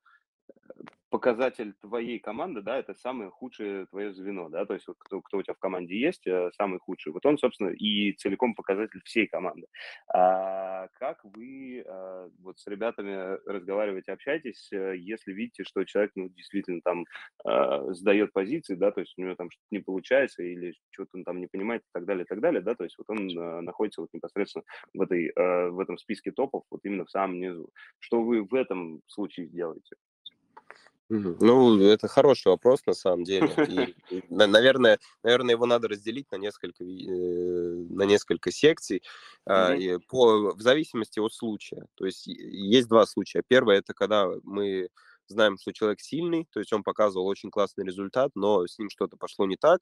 показатель твоей команды, да, это самое худшее твое звено, да, то есть вот кто, кто у тебя в команде есть, э, самый худший, вот он, собственно, и целиком показатель всей команды. А как вы а, вот с ребятами разговариваете, общаетесь, э, если видите, что человек, ну, действительно там сдает позиции, да, то есть у него там что-то не получается или что-то он там не понимает и так далее, и так далее, да, то есть вот он находится вот непосредственно в, этой, в этом списке топов, вот именно в самом низу. Что вы в этом случае делаете? Ну, это хороший вопрос на самом деле. [laughs] И, наверное, наверное, его надо разделить на несколько, э, на несколько секций и по, в зависимости от случая. То есть есть два случая. Первое это когда мы знаем, что человек сильный, то есть он показывал очень классный результат, но с ним что-то пошло не так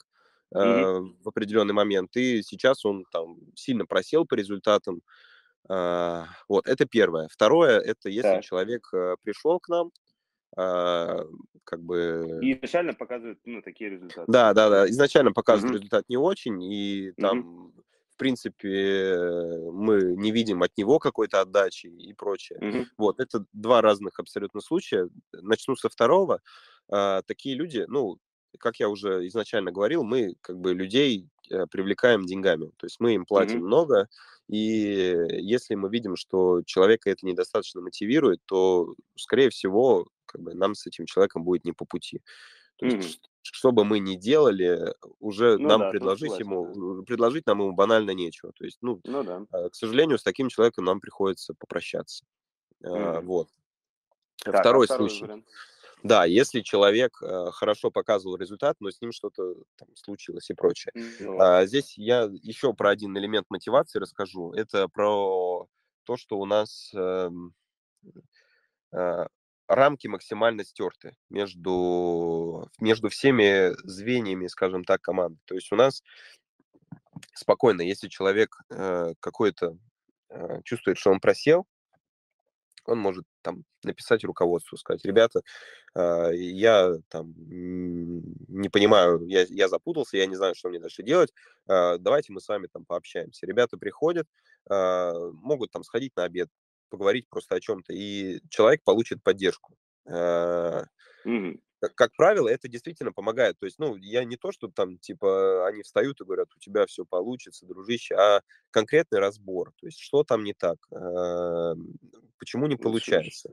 mm-hmm. в определенный момент, и сейчас он там сильно просел по результатам. Э, вот, это первое. Второе, это если так. человек э, пришел к нам, а, как бы... И изначально показывают ну, такие результаты. Да, да, да. Изначально показывают mm-hmm. результат не очень, и там, mm-hmm. в принципе, мы не видим от него какой-то отдачи и прочее. Mm-hmm. Вот, это два разных абсолютно случая. Начну со второго. А, такие люди, ну, как я уже изначально говорил, мы как бы людей э, привлекаем деньгами. То есть мы им платим Мгм. много, и если мы видим, что человека это недостаточно мотивирует, то, скорее всего, как бы нам с этим человеком будет не по пути. То есть, ш- что бы мы ни делали, уже Ну нам да, предложить согласен, да. ему, предложить нам ему банально нечего. То есть, ну, Ну да. э, к сожалению, с таким человеком нам приходится попрощаться. А, Мгм. Вот. Так, а Второй второй случай. вариант? Да, если человек э, хорошо показывал результат, но с ним что-то случилось и прочее. Ладно. А, здесь я еще про один элемент мотивации расскажу. Это про то, что у нас эм, э, рамки максимально стерты между, между всеми звеньями, скажем так, команды. То есть у нас спокойно, если человек э, какой-то э, чувствует, что он просел, он может там написать руководству, сказать, ребята, а, я там не понимаю, я, я запутался, я не знаю, что мне дальше делать, а, давайте мы с вами там пообщаемся. Ребята приходят, а, могут там сходить на обед, поговорить просто о чем-то, и человек получит поддержку. Мгм. Как, как правило, это действительно помогает. То есть, ну, я не то, что там, типа, они встают и говорят, у тебя все получится, дружище, а конкретный разбор. То есть, что там не так, а, почему не получается.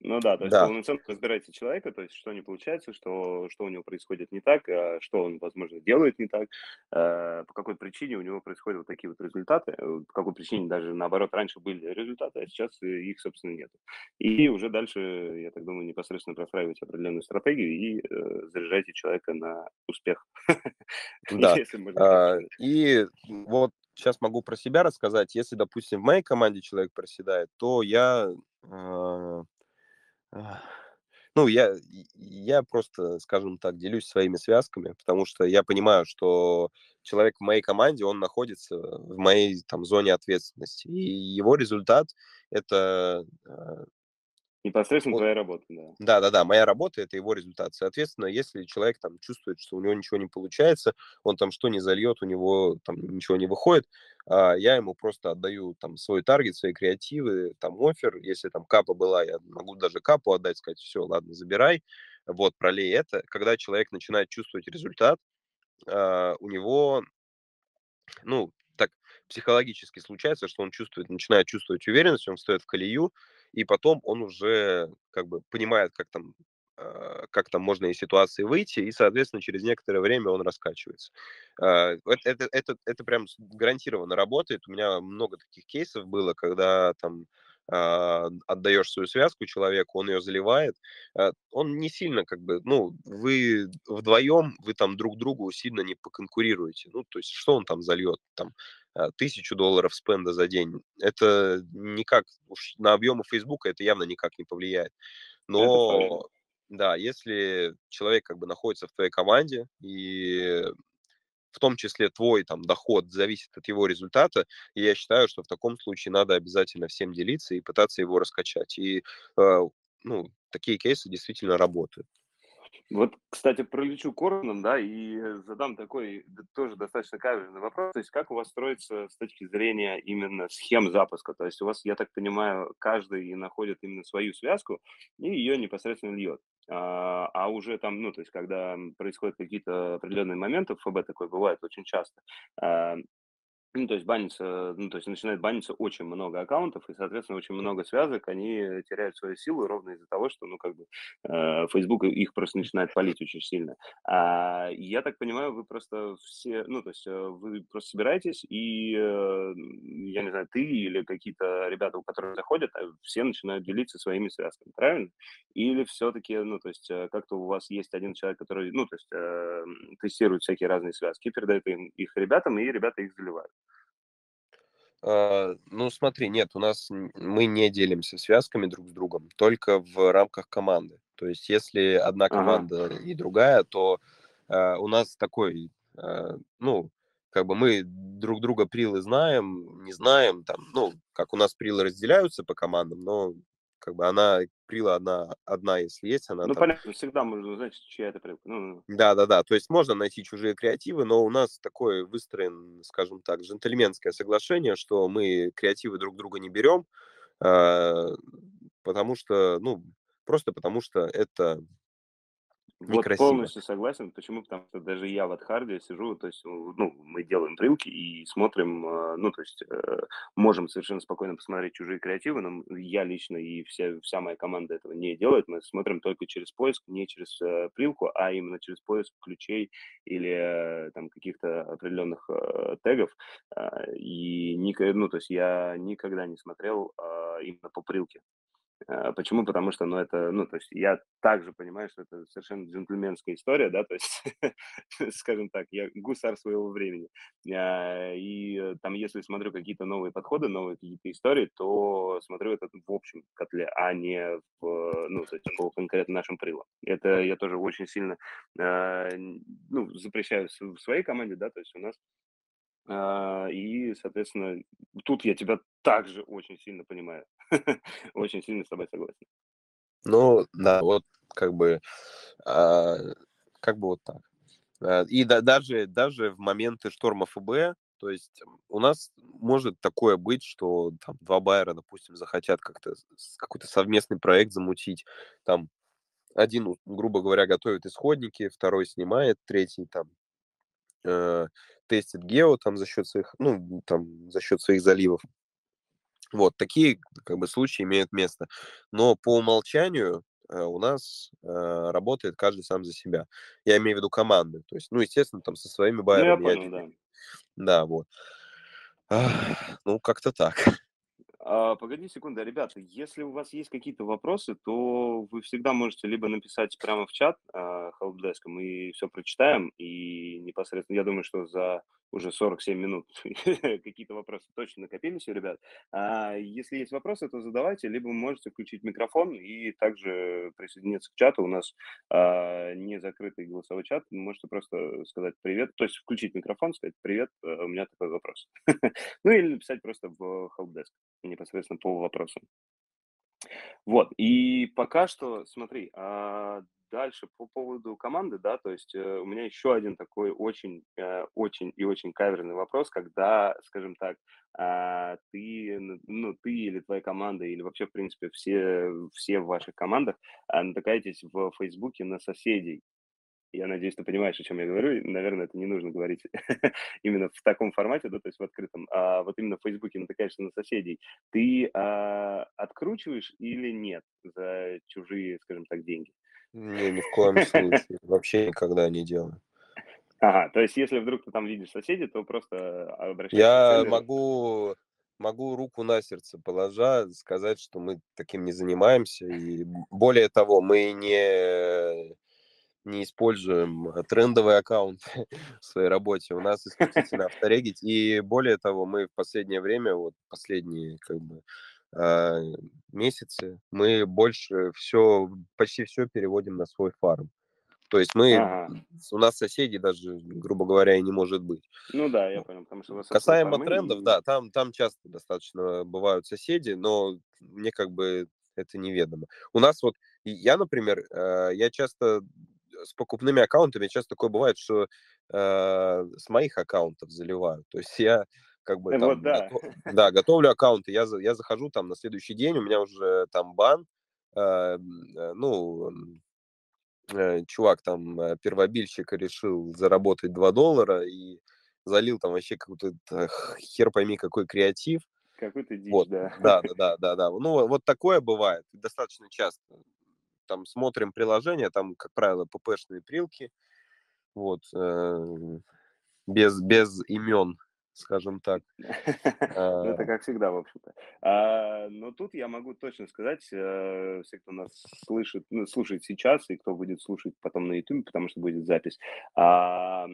Ну да, то есть Да, полноценно разбираете человека, то есть что не получается, что, что у него происходит не так, а что он, возможно, делает не так, э, по какой причине у него происходят вот такие вот результаты, э, по какой причине даже наоборот раньше были результаты, а сейчас э, их, собственно, нет. И уже дальше, я так думаю, непосредственно простраиваете определенную стратегию и э, заряжаете человека на успех, [laughs] да. А. И вот сейчас могу про себя рассказать. Если, допустим, в моей команде человек проседает, то я а, а, Ну, я, я просто, скажем так, делюсь своими связками, потому что я понимаю, что человек в моей команде, он находится в моей там зоне ответственности, и его результат это а, Непосредственно он- твоя работа, да. да-да-да, моя работа это его результат. Соответственно, если человек там чувствует, что у него ничего не получается, он там что не зальет, у него там ничего не выходит, а, я ему просто отдаю там свой таргет, свои креативы, там офер, если там капа была, я могу даже капу отдать, сказать, все, ладно, забирай, вот, пролей это. Когда человек начинает чувствовать результат, а, у него ну, так психологически случается, что он чувствует, начинает чувствовать уверенность, он встает в колею, и потом он уже как бы понимает, как там, а, как там можно из ситуации выйти, и, соответственно, через некоторое время он раскачивается. А, Это, это, это, это прям гарантированно работает. У меня много таких кейсов было, когда там отдаешь свою связку человеку, он ее заливает, а, он не сильно как бы, ну, вы вдвоем, вы там друг другу сильно не поконкурируете. Ну, то есть, что он там зальет? Там а, тысячу долларов спенда за день. Это никак, уж на объемы Фейсбука это явно никак не повлияет. Но, да, если человек как бы находится в твоей команде, и в том числе твой там доход зависит от его результата, и я считаю, что в таком случае надо обязательно всем делиться и пытаться его раскачать. И, э, ну, такие кейсы действительно работают. Вот, кстати, пролечу корном, да, и э, задам такой тоже достаточно каверзный вопрос. То есть как у вас строится с точки зрения именно схем запуска? То есть у вас, я так понимаю, каждый находит именно свою связку и ее непосредственно льет. А, а уже там, ну, то есть когда происходят какие-то определенные моменты, в ФБ такое бывает очень часто, а, ну, то есть банится, ну, то есть начинает баниться очень много аккаунтов, и, соответственно, очень много связок, они теряют свою силу ровно из-за того, что, ну, как бы, э, Facebook их просто начинает палить очень сильно. А, я так понимаю, вы просто все, ну, то есть э, вы просто собираетесь, и, э, я не знаю, ты или какие-то ребята, у которых заходят, а все начинают делиться своими связками, правильно? Или все-таки, ну, то есть э, как-то у вас есть один человек, который, ну, то есть э, тестирует всякие разные связки, передает им их ребятам, и ребята их заливают. А, Ну, смотри, нет, у нас мы не делимся связками друг с другом, только в рамках команды. То есть, если одна Ага. команда и другая, то а, у нас такой, а, ну, как бы мы друг друга прилы знаем, не знаем, там, ну, как у нас прилы разделяются по командам, но как бы она, прила одна, одна, если есть, она Ну, там понятно, всегда можно узнать, чья это прилка. Ну, ну, да-да-да, то есть можно найти чужие креативы, но у нас такое выстроен, скажем так, джентльменское соглашение, что мы креативы друг друга не берем, а, потому что, ну, просто потому что это Вот Некрасиво. полностью согласен. Почему? Потому что даже я в Адхарде сижу, то есть, ну, мы делаем прилки и смотрим, э, ну, то есть, э, можем совершенно спокойно посмотреть чужие креативы, но я лично и вся, вся моя команда этого не делает. Мы смотрим только через поиск, не через э, прилку, а именно через поиск ключей или э, там каких-то определенных тегов. Э, и, ну, то есть, я никогда не смотрел э, именно по прилке. Э, почему? Потому что, ну, это, ну, то есть я также понимаю, что это совершенно джентльменская история, да, то есть, [laughs] скажем так, я гусар своего времени. А, И э, там, если смотрю какие-то новые подходы, новые какие-то истории, то смотрю это в общем котле, а не в, ну, то есть по конкретно нашим прилам. Это я тоже очень сильно, н- ну, запрещаю в своей команде, да, то есть у нас а, И, соответственно, тут я тебя также очень сильно понимаю. [laughs] Очень сильно с тобой согласен. Ну, да, вот как бы, а, как бы вот так. А, И да- даже, даже в моменты шторма ФБ, то есть у нас может такое быть, что там два байера, допустим, захотят как-то какой-то совместный проект замутить, там один, грубо говоря, готовит исходники, второй снимает, третий там э, тестит гео там за счет своих, ну, там за счет своих заливов. Вот, такие как бы случаи имеют место. Но по умолчанию э, у нас э, работает каждый сам за себя. Я имею в виду команды. То есть, ну, естественно, там со своими Ну, я байерами я понял, да. Да, вот. Ах, Ну, как-то так. А, погоди секунду, ребята, если у вас есть какие-то вопросы, то вы всегда можете либо написать прямо в чат а, Helpdesk, мы все прочитаем, и непосредственно, я думаю, что за уже 47 минут [laughs] какие-то вопросы точно накопились у ребят. А если есть вопросы, то задавайте, либо можете включить микрофон и также присоединиться к чату. У нас а, не закрытый голосовой чат, можете просто сказать привет, то есть включить микрофон, сказать привет, э, у меня такой вопрос. [laughs] Ну или написать просто в Helpdesk непосредственно по вопросам. Вот, и пока что, смотри, а, дальше по поводу команды, да, то есть э, у меня еще один такой очень, э, очень и очень каверный вопрос, когда, скажем так, а, ты, ну, ты или твоя команда, или вообще, в принципе, все, все в ваших командах а, натыкаетесь в Фейсбуке на соседей. Я надеюсь, ты понимаешь, о чем я говорю. и, Наверное, это не нужно говорить [laughs] именно в таком формате, да, то есть в открытом. А вот именно в Фейсбуке натыкаешься на соседей. Ты а, откручиваешь или нет за чужие, скажем так, деньги? Не, ни в коем случае. Вообще никогда не делаю. Ага, то есть если вдруг ты там видишь соседей, то просто обращаешься к Я могу, могу руку на сердце положа сказать, что мы таким не занимаемся. И более того, мы не, не используем э, трендовые аккаунты [laughs] в своей работе. У нас исключительно авторегить. И более того, мы в последнее время, вот последние как бы а, месяцы, мы больше все, почти все переводим на свой фарм. То есть мы, Ага, у нас соседей даже, грубо говоря, и не может быть. ну да, я понял, потому что Касаемо фармы трендов, и... да, там, там часто достаточно бывают соседи, но мне как бы это неведомо. У нас вот, я, например, э, я часто с покупными аккаунтами, часто такое бывает, что э, с моих аккаунтов заливают. То есть я как бы Вот там, да. гото- да, готовлю аккаунты, я, я захожу там на следующий день, у меня уже там бан, э, э, ну, э, чувак там, э, первобильщик, решил заработать 2 доллара и залил там вообще какой-то э, хер пойми какой креатив. Какой-то дичь, Вот, да. да, да, [laughs] да, да, да. Ну, вот такое бывает достаточно часто. Там смотрим приложение, там, как правило, ППшные прилки, вот, э, без, без имен, скажем так. [laughs] Ну, это А, как всегда, в общем-то. А, но тут я могу точно сказать, э, все, кто нас слышит, ну, слушает сейчас, и кто будет слушать потом на YouTube, потому что будет запись. А,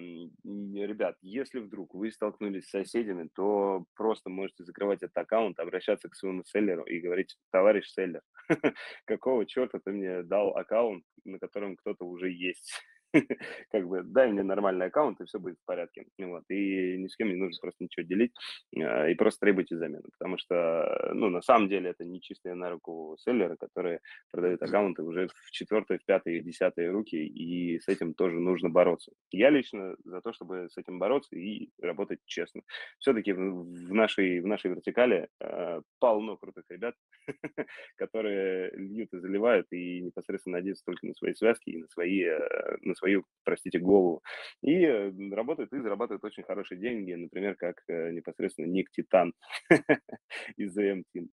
ребят, если вдруг вы столкнулись с соседями, то просто можете закрывать этот аккаунт, обращаться к своему селлеру и говорить, товарищ селлер, [laughs] какого черта ты мне дал аккаунт, на котором кто-то уже есть? [laughs] Как бы дай мне нормальный аккаунт, и все будет в порядке. Вот. И ни с кем не нужно просто ничего делить, а, и просто требуйте замену. Потому что, ну, на самом деле это не чистые на руку селлеры, которые продают аккаунты уже в четвертые, в пятые, в десятые руки, и с этим тоже нужно бороться. Я лично за то, чтобы с этим бороться и работать честно. Все-таки в нашей, в нашей вертикали э, полно крутых ребят, [laughs] которые льют и заливают, и непосредственно надеются только на свои связки и на, свои, э, на свою, простите, голову. И э, работают и зарабатывают очень хорошие деньги, например, как э, непосредственно Ник Титан [laughs] из AM Team.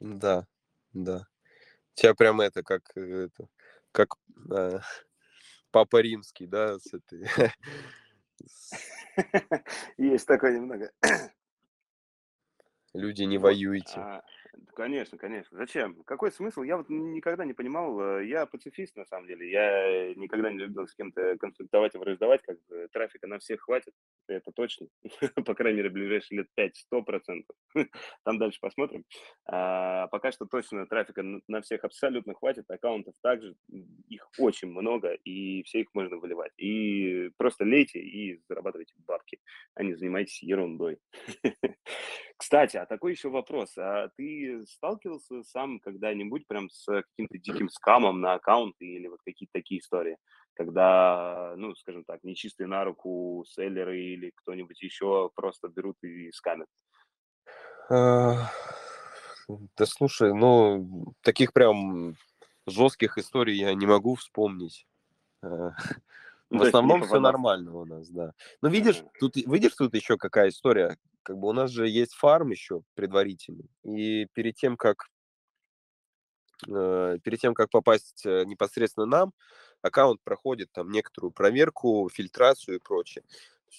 Да, да. Тебя прям это как это, как э, Папа Римский, да, с этой. [laughs] [laughs] Есть такое немного. Люди не вот. Конечно, конечно. Зачем? Какой смысл? Я вот никогда не понимал. Э, я пацифист, на самом деле. Я никогда не любил с кем-то конфликтовать и враждовать. Как бы трафика на всех хватит. Это точно. [laughs] По крайней мере, ближайшие лет 5, 100%. [laughs] Там дальше посмотрим. А, пока что точно трафика на всех абсолютно хватит. Аккаунтов также. Их очень много, и все их можно выливать. И просто лейте и зарабатывайте бабки, а не занимайтесь ерундой. [laughs] Кстати, а такой еще вопрос. А ты сталкивался сам когда-нибудь прям с каким-то диким скамом на аккаунт или вот какие-то такие истории, когда, ну, скажем так, нечистые на руку селлеры или кто-нибудь еще просто берут и скамят? А, да слушай, ну, таких прям жестких историй я не могу вспомнить. [laughs] А, в ну, основном все нормально у нас, да. Но видишь, тут видишь, тут еще какая история. Как бы у нас же есть фарм еще предварительный. И перед тем, как э, перед тем, как попасть э, непосредственно нам, аккаунт проходит там некоторую проверку, фильтрацию и прочее.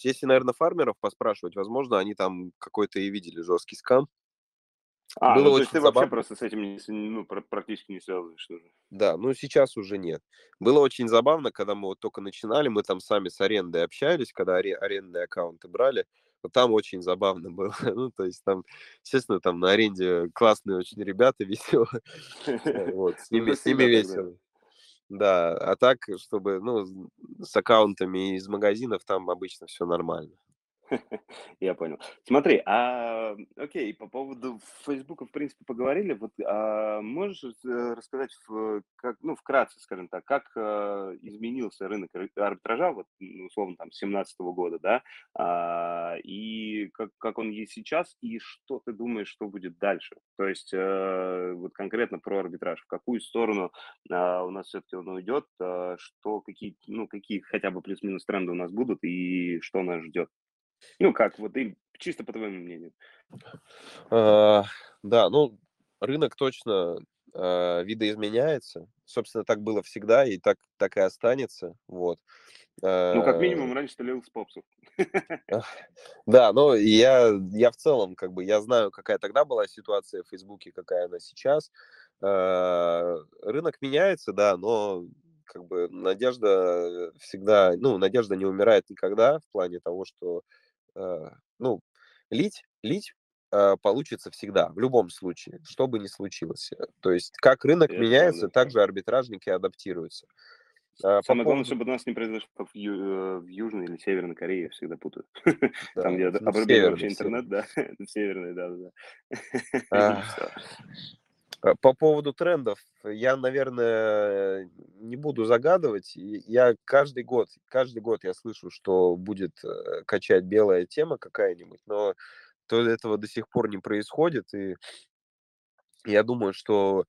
Если, наверное, фармеров поспрашивать, возможно, они там какой-то и видели жесткий скам. А, Было ну, то есть ты забавно. вообще просто с этим ну, практически не связываешь уже. Да, ну сейчас уже нет. Было очень забавно, когда мы вот только начинали, мы там сами с арендой общались, когда аре- арендные аккаунты брали. Вот там очень забавно было. [laughs] ну, то есть там, естественно, там на аренде классные очень ребята, [laughs] веселые. Вот, с [laughs] ну, ними, с ними весело. Да, а так, чтобы, ну, с аккаунтами из магазинов там обычно все нормально. [laughs] Я понял. Смотри, а, окей, по поводу Фейсбука, в принципе, поговорили. Вот, а можешь э, рассказать, в, как, ну, вкратце, скажем так, как а, изменился рынок арбитража, вот, ну, условно, там, 2017 года, да, а, и как, как он есть сейчас, и что ты думаешь, что будет дальше? То есть, а, вот конкретно про арбитраж, в какую сторону а, у нас все-таки он уйдет, а, что, какие, ну, какие хотя бы плюс-минус тренды у нас будут, и что нас ждет? Ну как, вот и чисто по твоему мнению. А, да, ну, рынок точно а, видоизменяется. Собственно, так было всегда и так, так и останется. Вот. Ну, как минимум, а раньше ты лил с попсов. Да, но я, я в целом, как бы, я знаю, какая тогда была ситуация в Фейсбуке, какая она сейчас. Рынок меняется, да, но как бы надежда всегда, ну, надежда не умирает никогда в плане того, что ну, лить, лить э, получится всегда, в любом случае, что бы ни случилось. Э, то есть как рынок Это меняется, так же арбитражники адаптируются. А, Самое главное, чтобы у нас не произошло в, Ю- в Южной или Северной Корее, я всегда путаю. [laughs] Да, Там, где обрубили вообще интернет, да, [laughs] Северный, да, да. [laughs] А, по поводу трендов, я, наверное, не буду загадывать. Я каждый год, каждый год я слышу, что будет э, качать белая тема какая-нибудь, но то этого до сих пор не происходит. И я думаю, что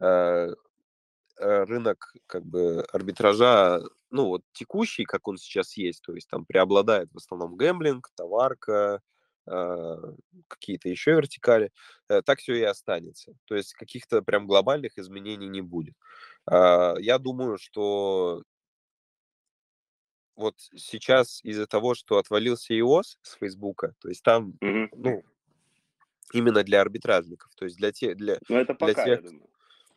э, э, рынок как бы арбитража, ну вот текущий, как он сейчас есть, то есть там преобладает в основном гэмблинг, товарка, какие-то еще вертикали, э, так все и останется. То есть каких-то прям глобальных изменений не будет. А, я думаю, что вот сейчас из-за того, что отвалился iOS с Фейсбука, то есть там, mm-hmm. ну, именно для арбитражников, то есть для тех, для, ну, это пока, для тех.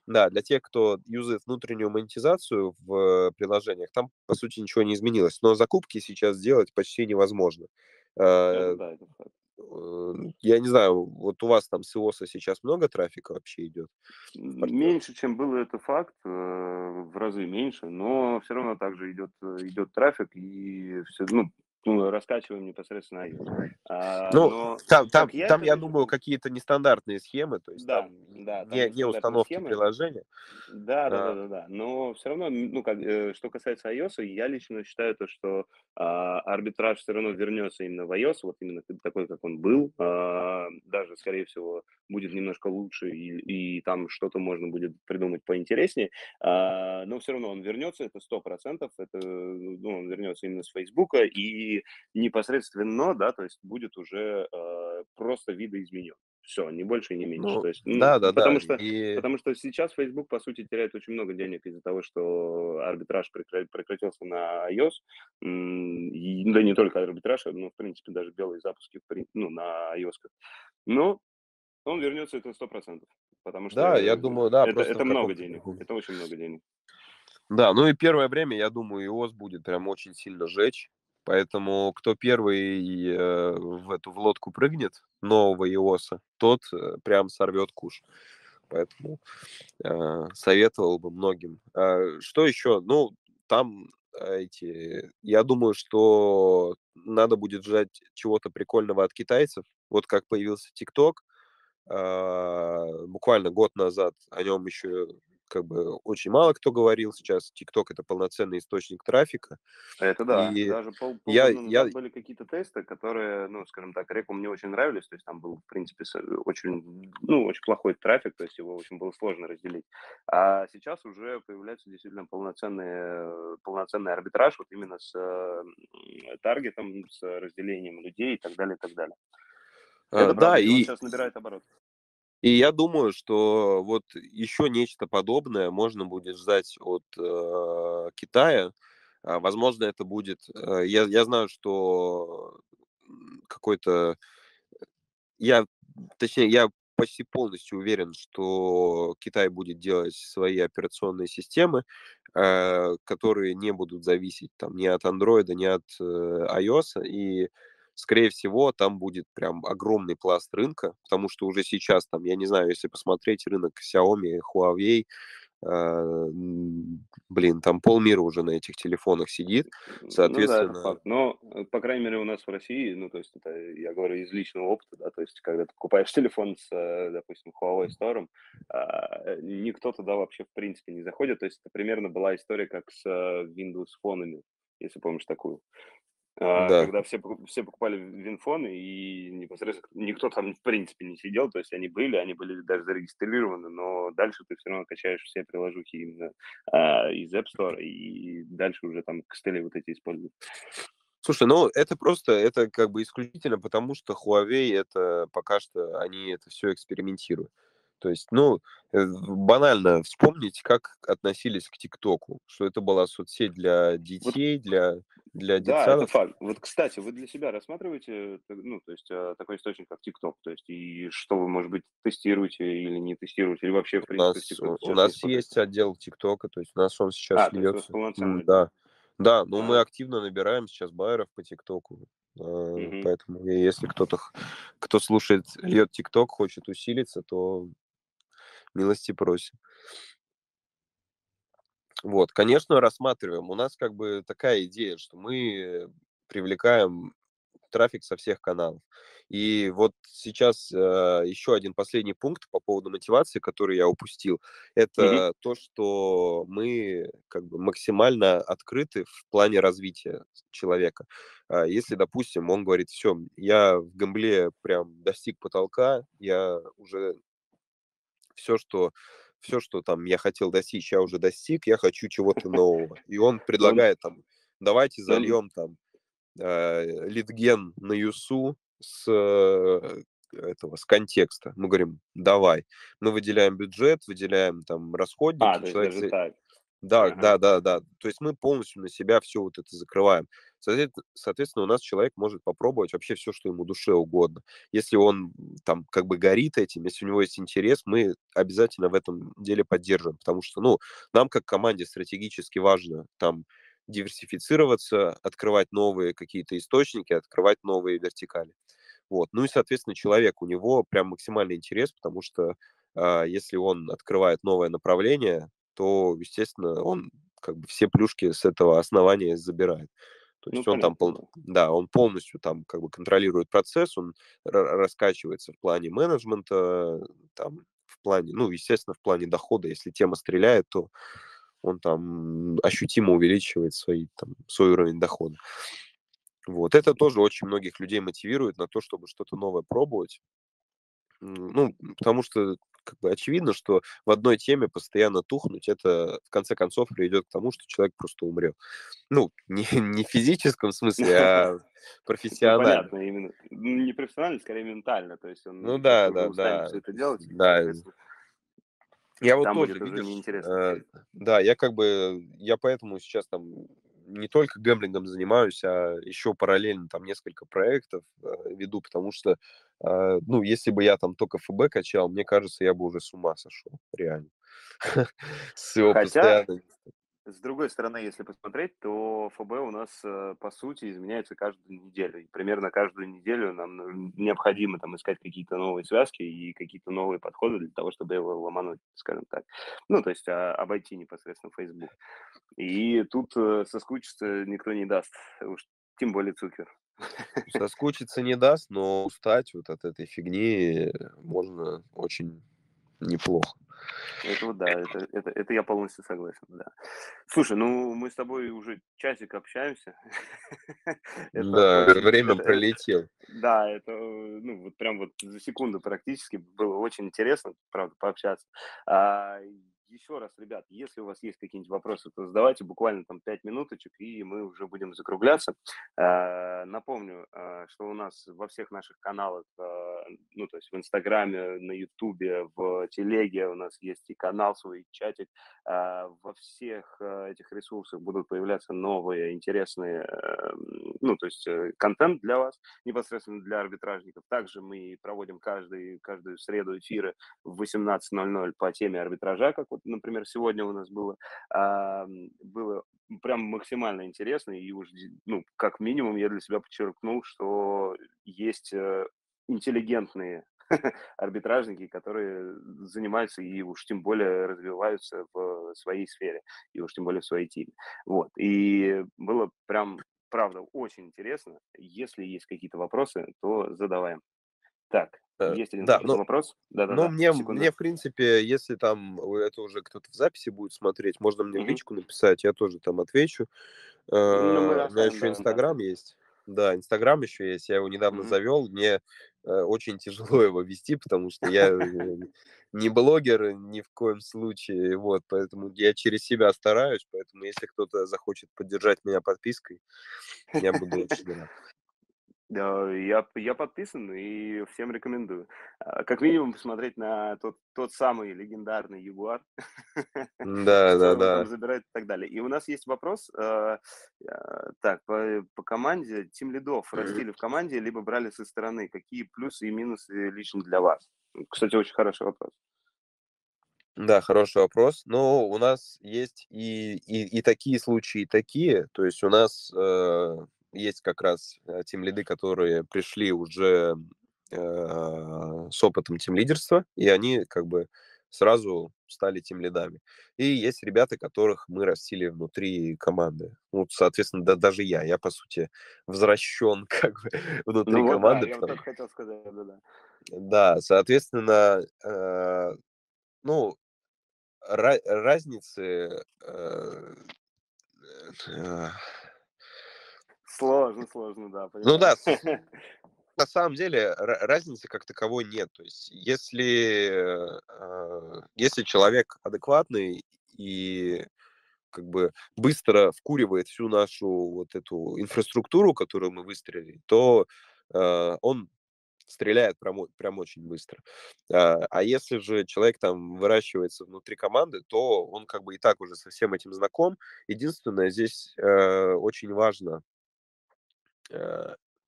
Да, для тех, кто юзает внутреннюю монетизацию в приложениях, там, по сути, ничего не изменилось. Но закупки сейчас сделать почти невозможно. Это, да, это факт. Э, я не знаю, вот у вас там с iOS сейчас много трафика вообще идет? Меньше, чем было, это факт, э, в разы меньше, но все равно также идет, э, идет трафик, и все, ну, ну, раскачиваем непосредственно iOS. А, ну, но, там, там, я, там я думаю, какие-то нестандартные схемы, то есть да, там да, там не, не установки схемы. приложения. Да, да, а. да, да, да. Но все равно, ну, как, э, что касается iOS, я лично считаю то, что а, арбитраж все равно вернется именно в iOS, вот именно такой, как он был. А, даже, скорее всего, будет немножко лучше, и, и там что-то можно будет придумать поинтереснее. А, но все равно он вернется, это сто процентов, это, ну, он вернется именно с Фейсбука, и непосредственно, да, то есть будет уже а, просто видоизменен. Все, ни больше, ни меньше. Ну, То есть, ну, да, да, потому да. Что, и... Потому что сейчас Facebook, по сути, теряет очень много денег из-за того, что арбитраж прекратился на iOS. И, да не только арбитраж, но, в принципе, даже белые запуски ну, на iOS. Но он вернется, это сто процентов. Потому что да, я думаю, да, это, это много денег. Это очень много денег. Да, ну и первое время, я думаю, iOS будет прям очень сильно жечь. Поэтому кто первый э, в эту в лодку прыгнет нового iOS, тот э, прям сорвет куш. Поэтому э, советовал бы многим. А, что еще? Ну, там эти... Я думаю, что надо будет ждать чего-то прикольного от китайцев. Вот как появился TikTok, э, буквально год назад о нем еще как бы очень мало кто говорил сейчас. TikTok это полноценный источник трафика. Это да. И Даже пол, пол я, я... были какие-то тесты, которые, ну, скажем так, реку мне очень нравились. То есть там был, в принципе, очень, ну, очень плохой трафик, то есть его очень было сложно разделить. А сейчас уже появляется действительно полноценный, полноценный арбитраж, вот именно с таргетом, с разделением людей и так далее, и так далее. Это а, да, и... сейчас набирает оборот. И я думаю, что вот еще нечто подобное можно будет ждать от э, Китая. А, возможно, это будет... Э, я, я знаю, что какой-то... Я, точнее, я почти полностью уверен, что Китай будет делать свои операционные системы, э, которые не будут зависеть там ни от Android, ни от э, iOS. И скорее всего, там будет прям огромный пласт рынка, потому что уже сейчас, там, я не знаю, если посмотреть рынок Xiaomi, Huawei, э, блин, там полмира уже на этих телефонах сидит, соответственно... Ну, да, факт. Но, э, по крайней мере, у нас в России, ну, то есть это, я говорю, из личного опыта, да, то есть когда ты покупаешь [laughs] телефон с, э, допустим, Huawei Store, э, никто туда вообще, в принципе, не заходит, то есть это примерно была история, как с Windows фонами, если помнишь такую. А, да. когда все, все покупали винфоны, и непосредственно никто там в принципе не сидел, то есть они были, они были даже зарегистрированы, но дальше ты все равно качаешь все приложухи именно а, из App Store, и дальше уже там костыли вот эти используют. Слушай, ну это просто, это как бы исключительно потому, что Huawei это пока что, они это все экспериментируют. То есть, ну, э, банально вспомнить, как относились к ТикТоку, что это была соцсеть для детей, для, для детей. Да, это факт. Вот, кстати, вы для себя рассматриваете, ну, то есть, э, такой источник, как ТикТок, то есть, и что вы, может быть, тестируете или не тестируете, или вообще, в принципе, у нас, у нас есть отдел ТикТока, то есть, у нас он сейчас а, льется. Да, да, но а. мы активно набираем сейчас байеров по ТикТоку. Mm-hmm. Поэтому если кто-то, кто слушает, льет ТикТок, хочет усилиться, то милости просим. Вот, конечно, рассматриваем. У нас как бы такая идея, что мы привлекаем трафик со всех каналов. И вот сейчас э, еще один последний пункт по поводу мотивации, который я упустил, это mm-hmm. то, что мы как бы максимально открыты в плане развития человека. Э, если, допустим, он говорит, все, я в гамбле прям достиг потолка, я уже все, что все, что там я хотел достичь, я уже достиг, я хочу чего-то [laughs] нового. И он предлагает там, давайте зальем там э, литген на ЮСУ с э, этого, с контекста. Мы говорим, давай. Мы выделяем бюджет, выделяем там расходники. А, человек... даже так. Да, ага. да, да, да. То есть мы полностью на себя все вот это закрываем. Соответственно, у нас человек может попробовать вообще все, что ему душе угодно. Если он там как бы горит этим, если у него есть интерес, мы обязательно в этом деле поддержим, потому что, ну, нам как команде стратегически важно там диверсифицироваться, открывать новые какие-то источники, открывать новые вертикали. Вот. Ну и, соответственно, человек, у него прям максимальный интерес, потому что э, если он открывает новое направление, то, естественно, он как бы все плюшки с этого основания забирает. То есть ну, он понятно. там, да, он полностью там как бы контролирует процесс, он раскачивается в плане менеджмента, там, в плане, ну, естественно, в плане дохода, если тема стреляет, то он там ощутимо увеличивает свои, там, свой уровень дохода. Вот. Это тоже очень многих людей мотивирует на то, чтобы что-то новое пробовать. Ну, потому что как бы очевидно, что в одной теме постоянно тухнуть, это в конце концов приведет к тому, что человек просто умрет. Ну, [laughs] не, не в физическом смысле, а [laughs] профессионально. Понятно, именно. Не профессионально, скорее ментально. То есть он ну да, да, да. Все это делать. Да. Я вот тоже, видишь, э, да, я как бы, я поэтому сейчас там не только гэмблингом занимаюсь, а еще параллельно там несколько проектов э, веду, потому что, э, ну, если бы я там только ФБ качал, мне кажется, я бы уже с ума сошел, реально. [laughs] С его с другой стороны, если посмотреть, то ФБ у нас, э, по сути, изменяется каждую неделю. И примерно каждую неделю нам необходимо там искать какие-то новые связки и какие-то новые подходы для того, чтобы его ломануть, скажем так. Ну, то есть а, обойти непосредственно Facebook. И тут э, соскучиться никто не даст, уж тем более Цукер. Соскучиться не даст, но устать вот от этой фигни можно очень неплохо. Это вот да, это, это, это я полностью согласен, да. Слушай, ну мы с тобой уже часик общаемся. [laughs] Да, время пролетело. Да, это, ну вот прям вот за секунду практически было очень интересно, правда, пообщаться. А, еще раз, ребят, если у вас есть какие-нибудь вопросы, то задавайте буквально там 5 минуточек, и мы уже будем закругляться. Э, напомню, э, что у нас во всех наших каналах, э, ну, то есть в Инстаграме, на Ютубе, в Телеге у нас есть и канал свой, и чатик. Во всех этих ресурсах будут появляться новые, интересные, ну, то есть контент для вас, непосредственно для арбитражников. Также мы проводим каждый, каждую среду эфиры в 18.00 по теме арбитража, как вот, например, сегодня у нас было, а, было прям максимально интересно, и уж, ну, как минимум я для себя подчеркнул, что есть э, интеллигентные [laughs] арбитражники, которые занимаются и уж тем более развиваются в своей сфере, и уж тем более в своей теме. Вот. И было прям, правда, очень интересно. Если есть какие-то вопросы, то задаваем. Так, есть один да, но, вопрос? Да, да, но да. мне, мне, в принципе, если там это уже кто-то в записи будет смотреть, можно мне mm-hmm. в личку написать, я тоже там отвечу. Ну, э, у меня еще Инстаграм да. есть. Да, Инстаграм еще есть, я его недавно mm-hmm. завел, мне э, очень тяжело [laughs] его вести, потому что я не блогер ни в коем случае, вот, поэтому я через себя стараюсь, поэтому если кто-то захочет поддержать меня подпиской, я буду очень [laughs] рад. Да, я, я подписан и всем рекомендую. А, как минимум посмотреть на тот, тот самый легендарный Ягуар, Да, да, да. забирает и так далее. И у нас есть вопрос, э, э, так, по, по команде, тим лидов растили в команде, либо брали со стороны. Какие плюсы и минусы лично для вас? Кстати, очень хороший вопрос. Да, хороший вопрос. Но у нас есть и, и, и такие случаи, и такие. То есть у нас э, есть как раз тем лиды, которые пришли уже э, с опытом тем лидерства, и они как бы сразу стали тем лидами. И есть ребята, которых мы растили внутри команды. Ну, соответственно, да, даже я, я, по сути, возвращен [laughs] как бы внутри ну, команды. Да, потому... я вот хотел сказать, да, да. Да, соответственно, э, ну, ra- разницы э, э, Сложно, сложно, да. Ну да, [laughs] на самом деле разницы как таковой нет. То есть если, э, если человек адекватный и как бы быстро вкуривает всю нашу вот эту инфраструктуру, которую мы выстроили, то э, он стреляет прям, прям очень быстро. А, а если же человек там выращивается внутри команды, то он как бы и так уже со всем этим знаком. Единственное, здесь э, очень важно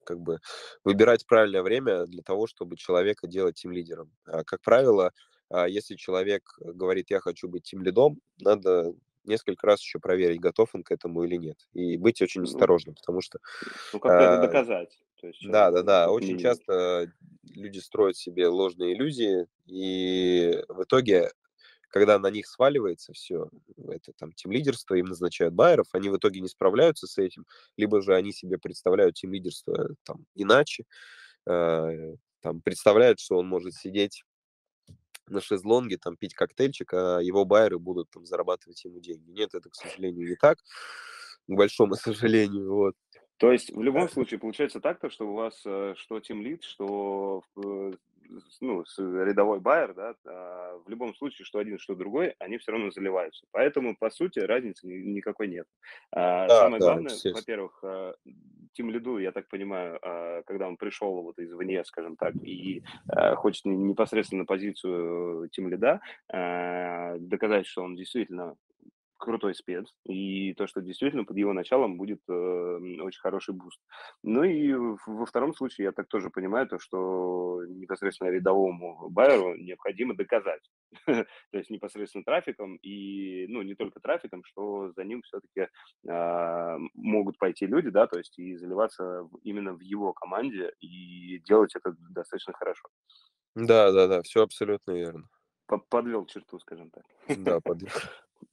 как бы выбирать правильное время для того, чтобы человека делать тем лидером. А, как правило, а, если человек говорит, я хочу быть тем лидом, надо несколько раз еще проверить, готов он к этому или нет. И быть очень ну, осторожным, потому что... Ну, как а, это доказать? То есть, Да, э, да, да. Очень часто люди строят себе ложные иллюзии, и в итоге, когда на них сваливается все, это там тим-лидерство, им назначают байеров, они в итоге не справляются с этим, либо же они себе представляют тим-лидерство там иначе, э, там представляют, что он может сидеть на шезлонге, там, пить коктейльчик, а его байеры будут там зарабатывать ему деньги. Нет, это, к сожалению, не так, к большому [laughs] сожалению, вот. То есть в любом случае получается так-то, что у вас э, что тимлид, что э, с- ну, с- рядовой байер, да, а, в любом случае, что один, что другой, они все равно заливаются. Поэтому, по сути, разницы ни- никакой нет. А, Да, Самое да, главное, во-первых, тим лиду, я так понимаю, а, когда он пришел вот извне, скажем так, и хочет не- непосредственно позицию тим лида, доказать, что он действительно крутой спец, и то, что действительно под его началом будет э, очень хороший буст. Ну и во втором случае я так тоже понимаю, то, что непосредственно рядовому байеру необходимо доказать, [laughs] то есть непосредственно трафиком, и, ну, не только трафиком, что за ним все-таки могут пойти люди, да, то есть и заливаться именно в его команде и делать это достаточно хорошо. Да, да, да, все абсолютно верно. Подвел черту, скажем так. Да, [laughs] под...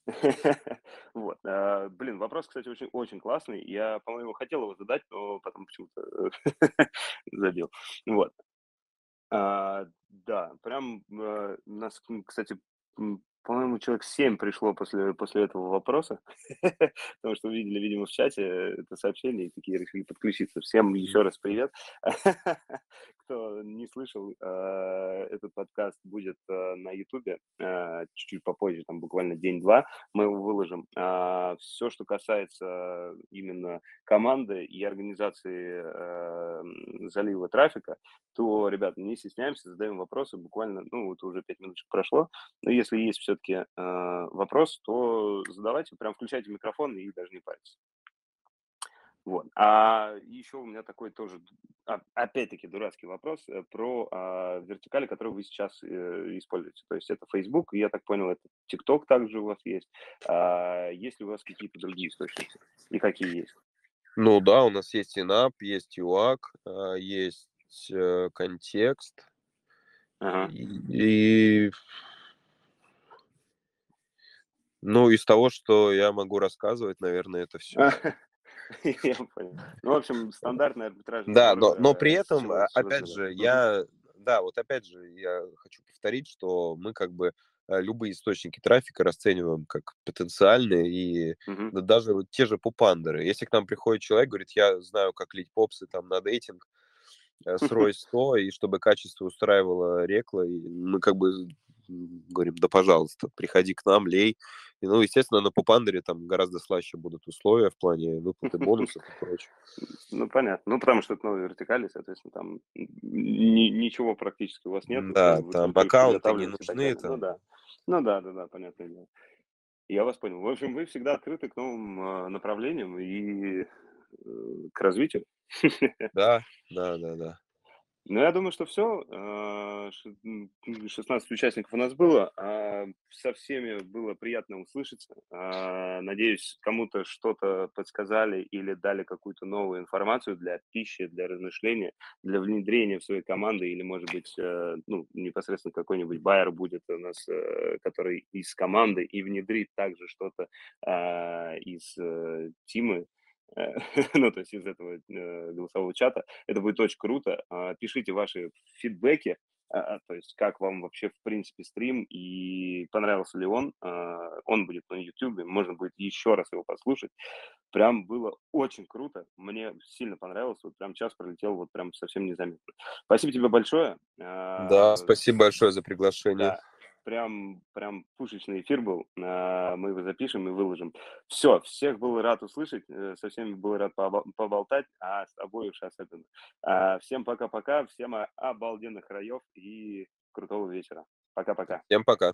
[laughs] Вот. а, Блин, вопрос, кстати, очень, очень классный. Я, по-моему, хотел его задать, но потом почему-то [laughs] забил. Вот. А, Да, прям э, нас, кстати, по-моему, человек 7 пришло после, после этого вопроса, [laughs] потому что увидели, видимо, в чате это сообщение и такие решили подключиться. Всем еще раз привет. [laughs] Кто не слышал, э, этот подкаст будет э, на Ютубе э, чуть-чуть попозже, там буквально день-два, мы его выложим. Все, что касается именно команды и организации э, залива трафика, то, ребят, не стесняемся, задаем вопросы. Буквально, ну, вот уже пять минут прошло. Но если есть все-таки вопрос, то задавайте, прям включайте микрофон и даже не парьтесь. Вот. А еще у меня такой тоже, а, опять-таки, дурацкий вопрос э, про а, вертикали, которые вы сейчас э, используете. То есть это Facebook, я так понял, это TikTok также у вас есть. А, есть ли у вас какие-то другие источники? И какие есть? Ну да, у нас есть Inap, есть UAC, а, есть э, контекст. Ага. И, и, ну, из того, что я могу рассказывать, наверное, это все. [laughs] Я понял. Ну, в общем, стандартный арбитражный Да, но, но при этом, а, опять же, я, да, вот опять же, я хочу повторить, что мы как бы э, любые источники трафика расцениваем как потенциальные, и да даже вот те же пупандеры. Если к нам приходит человек, говорит, я знаю, как лить попсы там на дейтинг, э, [laughs] срой 100, и чтобы качество устраивало рекла, и мы как бы говорим, да, пожалуйста, приходи к нам, лей. И, ну, естественно, на Пупандере там гораздо слаще будут условия в плане выплаты [laughs] бонусов и прочее. Ну, понятно. Ну, потому что это новые вертикали, соответственно, там ни- ничего практически у вас нет. Да, там аккаунты не нужны, Ну там. да. Ну да, да, да, понятное дело. Я вас понял. В общем, вы всегда открыты к новым э, направлениям и э, к развитию. [laughs] Да, да, да, да. Ну, я думаю, что все. 16 участников у нас было. а, Со всеми было приятно услышаться. А, Надеюсь, кому-то что-то подсказали или дали какую-то новую информацию для пищи, для размышления, для внедрения в свои команды. Или, может быть, э, ну, непосредственно какой-нибудь байер будет у нас, э, который из команды и внедрит также что-то а, из э, тимы, [laughs] ну, то есть из этого э, голосового чата. Это будет очень круто. А, Пишите ваши фидбэки, а, то есть как вам вообще в принципе стрим и понравился ли он. А, Он будет на YouTube, можно будет еще раз его послушать. Прям было очень круто, мне сильно понравилось, вот прям час пролетел вот прям совсем незаметно. Спасибо тебе большое. Да, спасибо большое за приглашение. да, прям, прям пушечный эфир был. А, Мы его запишем и выложим. Все, всех был рад услышать, э, со всеми был рад поболтать, а с тобой уж особенно. А, Всем пока-пока, всем обалденных раев и крутого вечера. Пока-пока. Всем пока.